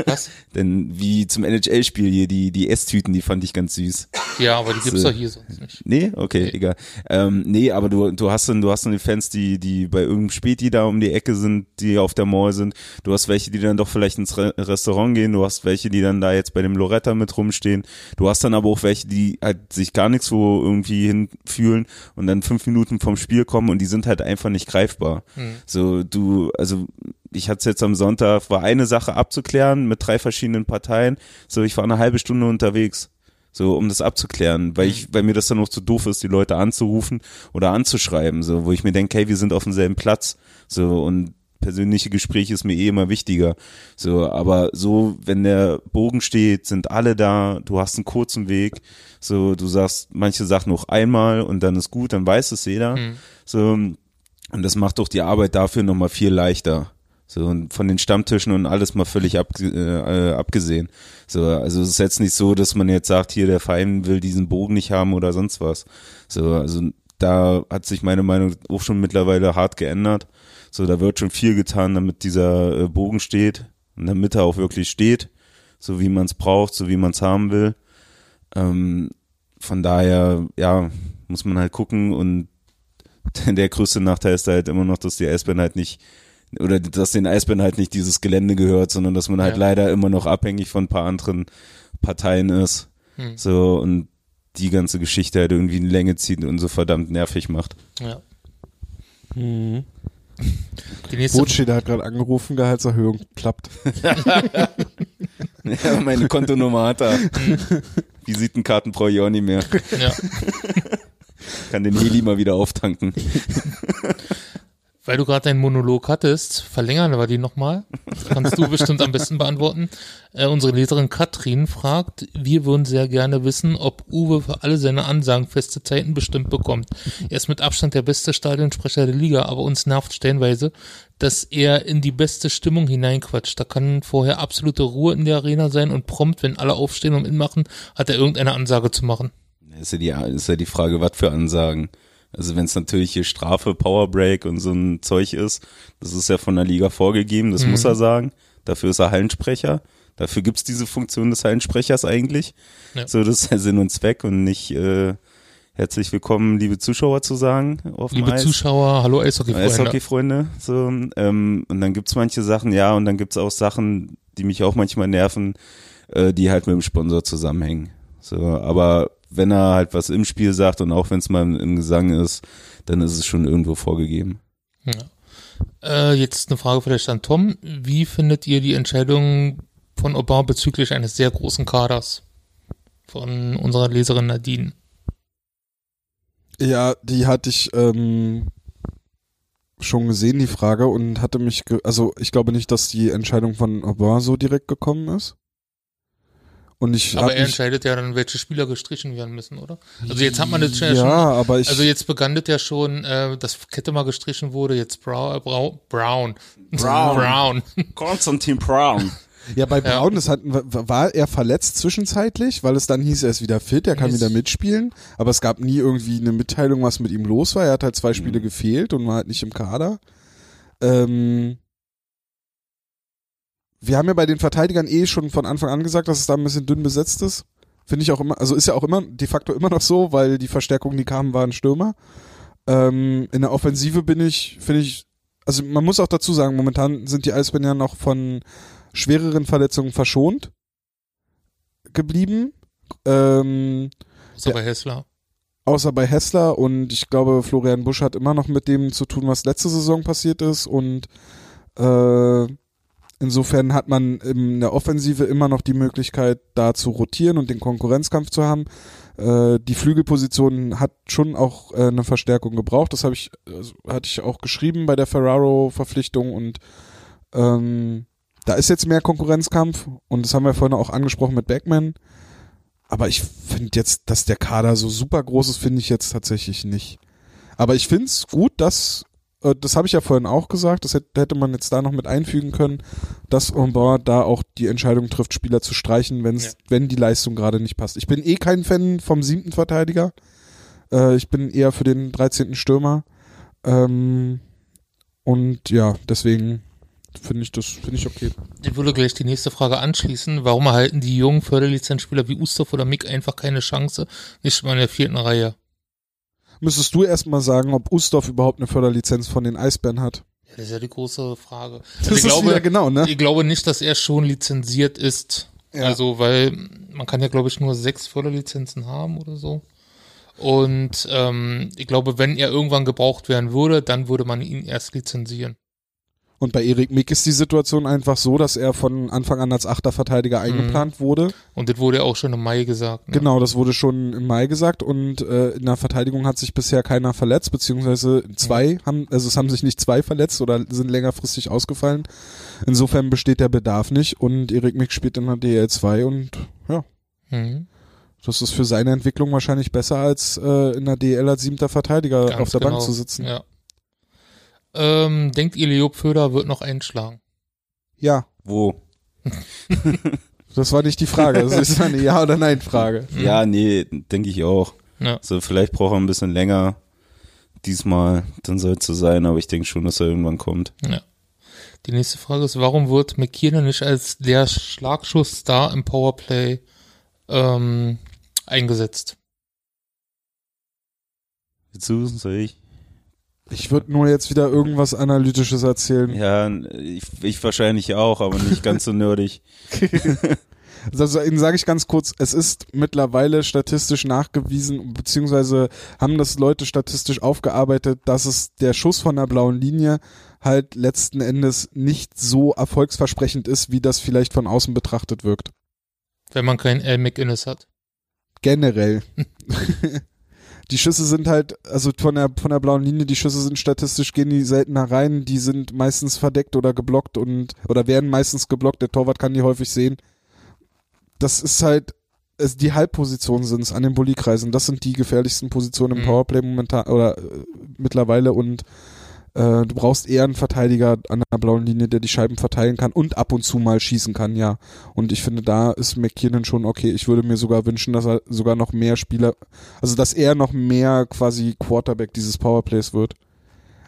Was? [laughs] Denn wie zum NHL-Spiel hier, die, die Esstüten, die fand ich ganz süß. Ja, aber die gibt's So. doch hier sonst nicht. Nee, okay, Nee. egal. Ähm, nee, aber du, du hast dann, du hast dann die Fans, die, die bei irgendeinem Späti da um die Ecke sind, die auf der Mall sind. Du hast welche, die dann doch vielleicht ins Re Restaurant gehen. Du hast welche, die dann da jetzt bei dem Loretta mit rumstehen. Du hast dann aber auch welche, die halt sich gar nichts wo irgendwie hinfühlen und dann fünf Minuten vom Spiel kommen und die sind halt einfach nicht greifbar. So, du, also, ich hatte es jetzt am Sonntag, war eine Sache abzuklären mit drei verschiedenen Parteien. So, ich war eine halbe Stunde unterwegs. So, um das abzuklären, weil ich, weil mir das dann noch zu doof ist, die Leute anzurufen oder anzuschreiben, so, wo ich mir denke, hey, wir sind auf demselben Platz, so, und persönliche Gespräche ist mir eh immer wichtiger, so, aber so, wenn der Bogen steht, sind alle da, du hast einen kurzen Weg, so, du sagst manche Sachen noch einmal und dann ist gut, dann weiß es jeder, so, und das macht doch die Arbeit dafür nochmal viel leichter. So, und von den Stammtischen und alles mal völlig ab, äh, abgesehen. So, also es ist jetzt nicht so, dass man jetzt sagt, hier der Verein will diesen Bogen nicht haben oder sonst was. So, also da hat sich meine Meinung auch schon mittlerweile hart geändert. So, da wird schon viel getan, damit dieser äh, Bogen steht und damit er auch wirklich steht, so wie man es braucht, so wie man es haben will. Ähm, von daher, ja, muss man halt gucken und [laughs] der größte Nachteil ist halt immer noch, dass die Eisbären halt nicht oder dass den Eisbären halt nicht dieses Gelände gehört, sondern dass man halt Ja. leider immer noch abhängig von ein paar anderen Parteien ist. Hm. So und die ganze Geschichte halt irgendwie in Länge zieht und so verdammt nervig macht. Ja. Mhm. Die nächste, Bootschäder hat gerade angerufen, Gehaltserhöhung klappt. [laughs] [laughs] Ja, meine Kontonummer hat er. Visitenkarten brauche ich auch nicht mehr. ja. Kann den Heli mal wieder auftanken. [laughs] Weil du gerade deinen Monolog hattest, verlängern wir die nochmal. Kannst du bestimmt am besten beantworten. Äh, unsere Leserin Katrin fragt, wir würden sehr gerne wissen, ob Uwe für alle seine Ansagen feste Zeiten bestimmt bekommt. Er ist mit Abstand der beste Stadionsprecher der Liga, aber uns nervt stellenweise, dass er in die beste Stimmung hineinquatscht. Da kann vorher absolute Ruhe in der Arena sein und prompt, wenn alle aufstehen und mitmachen, hat er irgendeine Ansage zu machen. Ist ja die, ist ja die Frage, was für Ansagen. Also wenn es natürlich hier Strafe, Powerbreak und so ein Zeug ist, das ist ja von der Liga vorgegeben, das muss er sagen. Dafür ist er Hallensprecher. Dafür gibt's diese Funktion des Hallensprechers eigentlich. Ja. So, das ist der Sinn und Zweck und nicht äh, herzlich willkommen, liebe Zuschauer zu sagen auf Liebe Eis. Zuschauer, hallo Eishockey-Freunde. Eishockey-Freunde. So, ähm, und dann gibt's manche Sachen, ja, und dann gibt's auch Sachen, die mich auch manchmal nerven, äh, die halt mit dem Sponsor zusammenhängen. So, aber wenn er halt was im Spiel sagt und auch wenn es mal im, im Gesang ist, dann ist es schon irgendwo vorgegeben. Ja. Äh, jetzt eine Frage vielleicht an Tom. Wie findet ihr die Entscheidung von Obama bezüglich eines sehr großen Kaders von unserer Leserin Nadine? Ja, die hatte ich ähm, schon gesehen, die Frage, und hatte mich, ge also ich glaube nicht, dass die Entscheidung von Obama so direkt gekommen ist. Und ich Aber er entscheidet ja dann, welche Spieler gestrichen werden müssen, oder? Also jetzt hat man das ja, ja, schon. aber ich, Also jetzt begann das ja schon, äh, dass Kette mal gestrichen wurde, jetzt Brown. Brown. [laughs] Brown. Brown. Brown. Konstantin Brown. ja, bei Braun, das hat, war er verletzt zwischenzeitlich, weil es dann hieß, er ist wieder fit, er kann wieder mitspielen, aber es gab nie irgendwie eine Mitteilung, was mit ihm los war. Er hat halt zwei Spiele gefehlt und war halt nicht im Kader. Ähm, wir haben ja bei den Verteidigern eh schon von Anfang an gesagt, dass es da ein bisschen dünn besetzt ist. Finde ich auch immer, also ist ja auch immer de facto immer noch so, weil die Verstärkungen, die kamen, waren Stürmer. Ähm, in der Offensive bin ich, finde ich, also man muss auch dazu sagen, momentan sind die Eisbären ja noch von schwereren Verletzungen verschont geblieben. Ähm, Außer bei Hessler. außer bei Hessler und ich glaube, Florian Busch hat immer noch mit dem zu tun, was letzte Saison passiert ist und äh, insofern hat man in der Offensive immer noch die Möglichkeit, da zu rotieren und den Konkurrenzkampf zu haben. Äh, die Flügelposition hat schon auch äh, eine Verstärkung gebraucht. Das habe ich, also, hatte ich auch geschrieben bei der Ferraro-Verpflichtung und ähm, da ist jetzt mehr Konkurrenzkampf und das haben wir vorhin auch angesprochen mit Backman. Aber ich finde jetzt, dass der Kader so super groß ist, finde ich jetzt tatsächlich nicht. Aber ich finde es gut, dass, das habe ich ja vorhin auch gesagt, das hätte, man jetzt da noch mit einfügen können, dass Ombor da auch die Entscheidung trifft, Spieler zu streichen, wenn's, Ja. wenn die Leistung gerade nicht passt. Ich bin eh kein Fan vom siebten Verteidiger. Äh, ich bin eher für den 13. Stürmer. Ähm, und ja, deswegen finde ich das, finde ich okay. Ich würde gleich die nächste Frage anschließen. Warum erhalten die jungen Förderlizenzspieler wie Ustov oder Mick einfach keine Chance? Nicht mal in der vierten Reihe. Müsstest du erstmal sagen, ob Ustorf überhaupt eine Förderlizenz von den Eisbären hat? Ja, das ist ja die große Frage. Das Also ich ist glaube, wieder genau, ne? ich glaube nicht, dass er schon lizenziert ist. Ja. Also, weil man kann ja, glaube ich, nur sechs Förderlizenzen haben oder so. Und ähm, ich glaube, wenn er irgendwann gebraucht werden würde, dann würde man ihn erst lizenzieren. Und bei Erik Mick ist die Situation einfach so, dass er von Anfang an als achter Verteidiger eingeplant wurde. Und das wurde ja auch schon im Mai gesagt. Ne? Genau, das wurde schon im Mai gesagt und äh, in der Verteidigung hat sich bisher keiner verletzt, beziehungsweise zwei haben, also es haben sich nicht zwei verletzt oder sind längerfristig ausgefallen. Insofern besteht der Bedarf nicht und Erik Mick spielt in der DL2 und ja, Mhm. das ist für seine Entwicklung wahrscheinlich besser als äh, in der DL als siebter Verteidiger Ganz auf der genau. Bank zu sitzen. Ja. Ähm, denkt ihr, Leo Pföder wird noch einschlagen? ja, Wo? [laughs] das war nicht die Frage, das ist eine Ja- oder Nein-Frage. [laughs] Ja, nee, denke ich auch. Ja. So, vielleicht braucht er ein bisschen länger. Diesmal, dann soll es so sein, aber ich denke schon, dass er irgendwann kommt. Ja. Die nächste Frage ist, warum wird McKinnon nicht als der Schlagschussstar im Powerplay ähm, eingesetzt? Jetzt soll ich. Ich würde nur jetzt wieder irgendwas Analytisches erzählen. Ja, ich, ich wahrscheinlich auch, aber nicht ganz so nerdig. [laughs] [laughs] Also Ihnen sage ich ganz kurz, es ist mittlerweile statistisch nachgewiesen, beziehungsweise haben das Leute statistisch aufgearbeitet, dass es der Schuss von der blauen Linie halt letzten Endes nicht so erfolgsversprechend ist, wie das vielleicht von außen betrachtet wirkt. Wenn man keinen Al McInnes hat. Generell. [laughs] die Schüsse sind halt, also von der, von der blauen Linie, die Schüsse sind statistisch, gehen die seltener rein, die sind meistens verdeckt oder geblockt und, oder werden meistens geblockt, der Torwart kann die häufig sehen. Das ist halt, es, die Halbpositionen sind es an den Bullykreisen, das sind die gefährlichsten Positionen im Mhm. Powerplay momentan, oder äh, mittlerweile und äh, du brauchst eher einen Verteidiger an der blauen Linie, der die Scheiben verteilen kann und ab und zu mal schießen kann, ja. Und ich finde, da ist McKinnon schon okay. Ich würde mir sogar wünschen, dass er sogar noch mehr Spieler, also dass er noch mehr quasi Quarterback dieses Powerplays wird.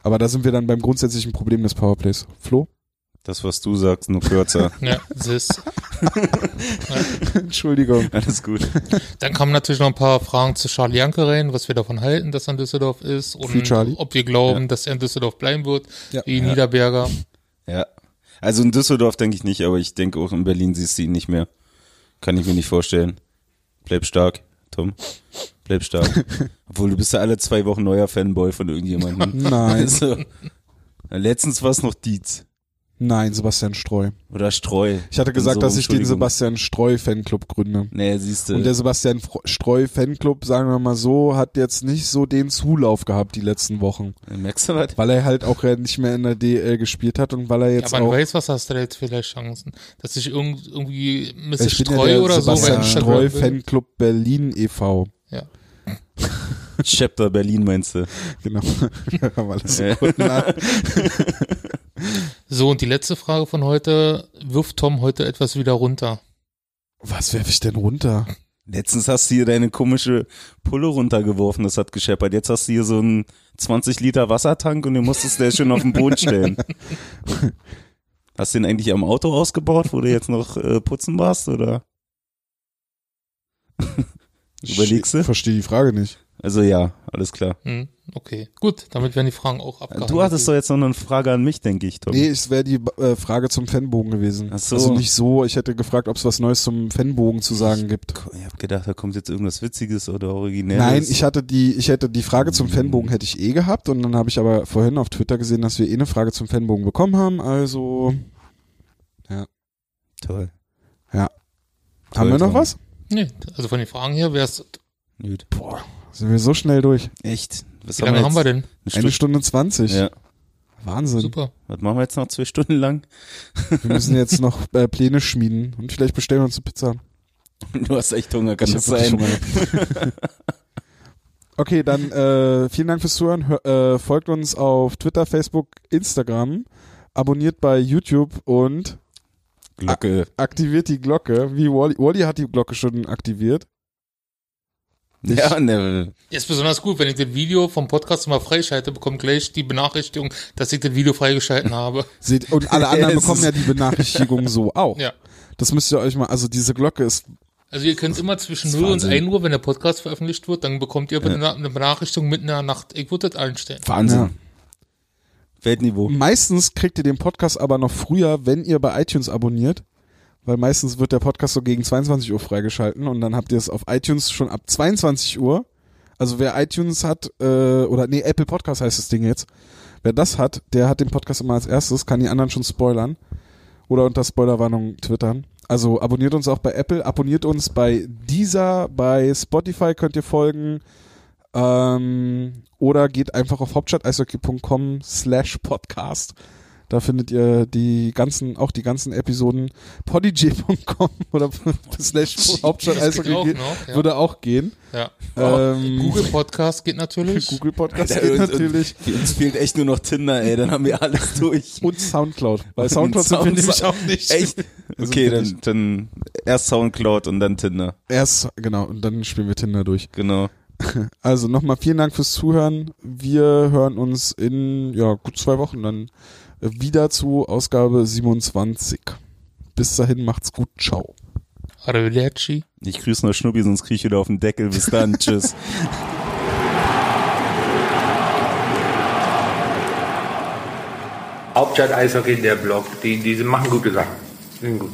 Aber da sind wir dann beim grundsätzlichen Problem des Powerplays. Flo? Das, was du sagst, nur kürzer. [laughs] Ja, Sis. [laughs] Entschuldigung. Alles gut. Dann kamen natürlich noch ein paar Fragen zu Charlie Janke rein, was wir davon halten, dass er in Düsseldorf ist und ob wir glauben, Ja. dass er in Düsseldorf bleiben wird, Ja. wie Niederberger. Ja. Also in Düsseldorf denke ich nicht, aber ich denke auch in Berlin siehst du ihn nicht mehr. Kann ich mir nicht vorstellen. Bleib stark, Tom. Bleib stark. [laughs] Obwohl du bist ja alle zwei Wochen neuer Fanboy von irgendjemandem. Nein. Also, letztens war es noch Dietz. Nein, Sebastian Streu. Oder Streu. Ich hatte gesagt, so, dass ich den. Sebastian Streu Fanclub gründe. Nee, siehst du. Und der Sebastian Streu Fanclub, sagen wir mal so, hat jetzt nicht so den Zulauf gehabt die letzten Wochen. Merkst du was? Weil er halt auch nicht mehr in der DL gespielt hat und weil er Ja, jetzt aber auch. man weiß, was hast du da jetzt vielleicht Chancen? Dass sich irgend, irgendwie Mr. Ich ja Streu der oder so bei Sebastian Streu. Fanclub Berlin e.V. Ja. Chapter Berlin meinst du? [laughs] Genau. Wir haben alles Ja. So, und die letzte Frage von heute. Wirft Tom heute etwas wieder runter? Was werfe ich denn runter? Letztens hast du hier deine komische Pulle runtergeworfen, das hat gescheppert. Jetzt hast du hier so einen 20 Liter Wassertank und den musstest du ja schon auf den Boden stellen. [laughs] Hast du den eigentlich am Auto ausgebaut, wo du jetzt noch äh, putzen warst, oder? [laughs] Überlegst du? Ich verstehe die Frage nicht. Also ja, alles klar. Hm, okay, gut, damit werden die Fragen auch abgehandelt. Du hattest doch jetzt noch eine Frage an mich, denke ich, Tom. Nee, es wäre die äh, Frage zum Fanbogen gewesen. Ach so. Also nicht so, ich hätte gefragt, ob es was Neues zum Fanbogen zu sagen gibt. Ich hab gedacht, da kommt jetzt irgendwas Witziges oder Originelles. Nein, ich hatte die, ich hätte die Frage zum Fanbogen hätte ich eh gehabt und dann habe ich aber vorhin auf Twitter gesehen, dass wir eh eine Frage zum Fanbogen bekommen haben. Also Toll. haben wir noch Tom. was? Nee, also von den Fragen her wäre es. Boah, sind wir so schnell durch. Echt? Was Wie lange haben wir denn? Eine Eine Stunde. Stunde zwanzig. Ja. Wahnsinn. Super. Was machen wir jetzt noch zwei Stunden lang? [laughs] Wir müssen jetzt noch äh, Pläne schmieden und vielleicht bestellen wir uns eine Pizza. [laughs] Du hast echt Hunger, kann Ich das sein? [laughs] Okay, dann äh, vielen Dank fürs Zuhören. Hör, äh, folgt uns auf Twitter, Facebook, Instagram. Abonniert bei YouTube und Glocke. aktiviert die Glocke. Wie Wally, Wally hat die Glocke schon aktiviert. Ja, ne, Ist besonders gut, wenn ich das Video vom Podcast mal freischalte, bekomme gleich die Benachrichtigung, dass ich das Video freigeschalten habe. [laughs] Seht, und alle [laughs] anderen bekommen ja die Benachrichtigung so auch. Ja. Das müsst ihr euch mal, also diese Glocke ist, Also ihr könnt immer zwischen Das ist 0 und Wahnsinn. 1 Uhr, wenn der Podcast veröffentlicht wird, dann bekommt ihr bena- eine Benachrichtigung mitten in der Nacht. Ich würde das einstellen. Wahnsinn. Ja. Weltniveau. meistens kriegt ihr den Podcast aber noch früher, wenn ihr bei iTunes abonniert. Weil meistens wird der Podcast so gegen 22 Uhr freigeschalten und dann habt ihr es auf iTunes schon ab 22 Uhr. Also wer iTunes hat, äh, oder nee, Apple Podcast heißt das Ding jetzt. Wer das hat, der hat den Podcast immer als erstes, kann die anderen schon spoilern. Oder unter Spoilerwarnung twittern. Also abonniert uns auch bei Apple, abonniert uns bei Deezer, bei Spotify könnt ihr folgen. Ähm, oder geht einfach auf hauptstadt-eishockey.com slash podcast. Da findet ihr die ganzen, auch die ganzen Episoden. podigy.com [laughs] oder slash [laughs] Das geht hauptstadt-eishockey auch geht- noch, ja. würde auch gehen. Ja. Ähm, Google Podcast geht natürlich. [laughs] Google Podcast Alter, geht und- natürlich. Und, uns fehlt echt nur noch Tinder, ey, dann haben wir alles durch. Und Soundcloud. Bei Soundcloud sind wir Sound- nämlich auch nicht. Echt? Also Okay, dann, dann erst Soundcloud und dann Tinder. Erst, genau, und dann spielen wir Tinder durch. Genau. Also nochmal vielen Dank fürs Zuhören. Wir hören uns in ja, gut zwei Wochen dann wieder zu Ausgabe 27. Bis dahin macht's gut. Ciao. Arrivederci. Ich grüße noch Schnuppi, sonst krieg ich wieder auf den Deckel. Bis dann. [laughs] Tschüss. Hauptstadt Eishockey, der Blog, die, die machen gute Sachen. Sind gut.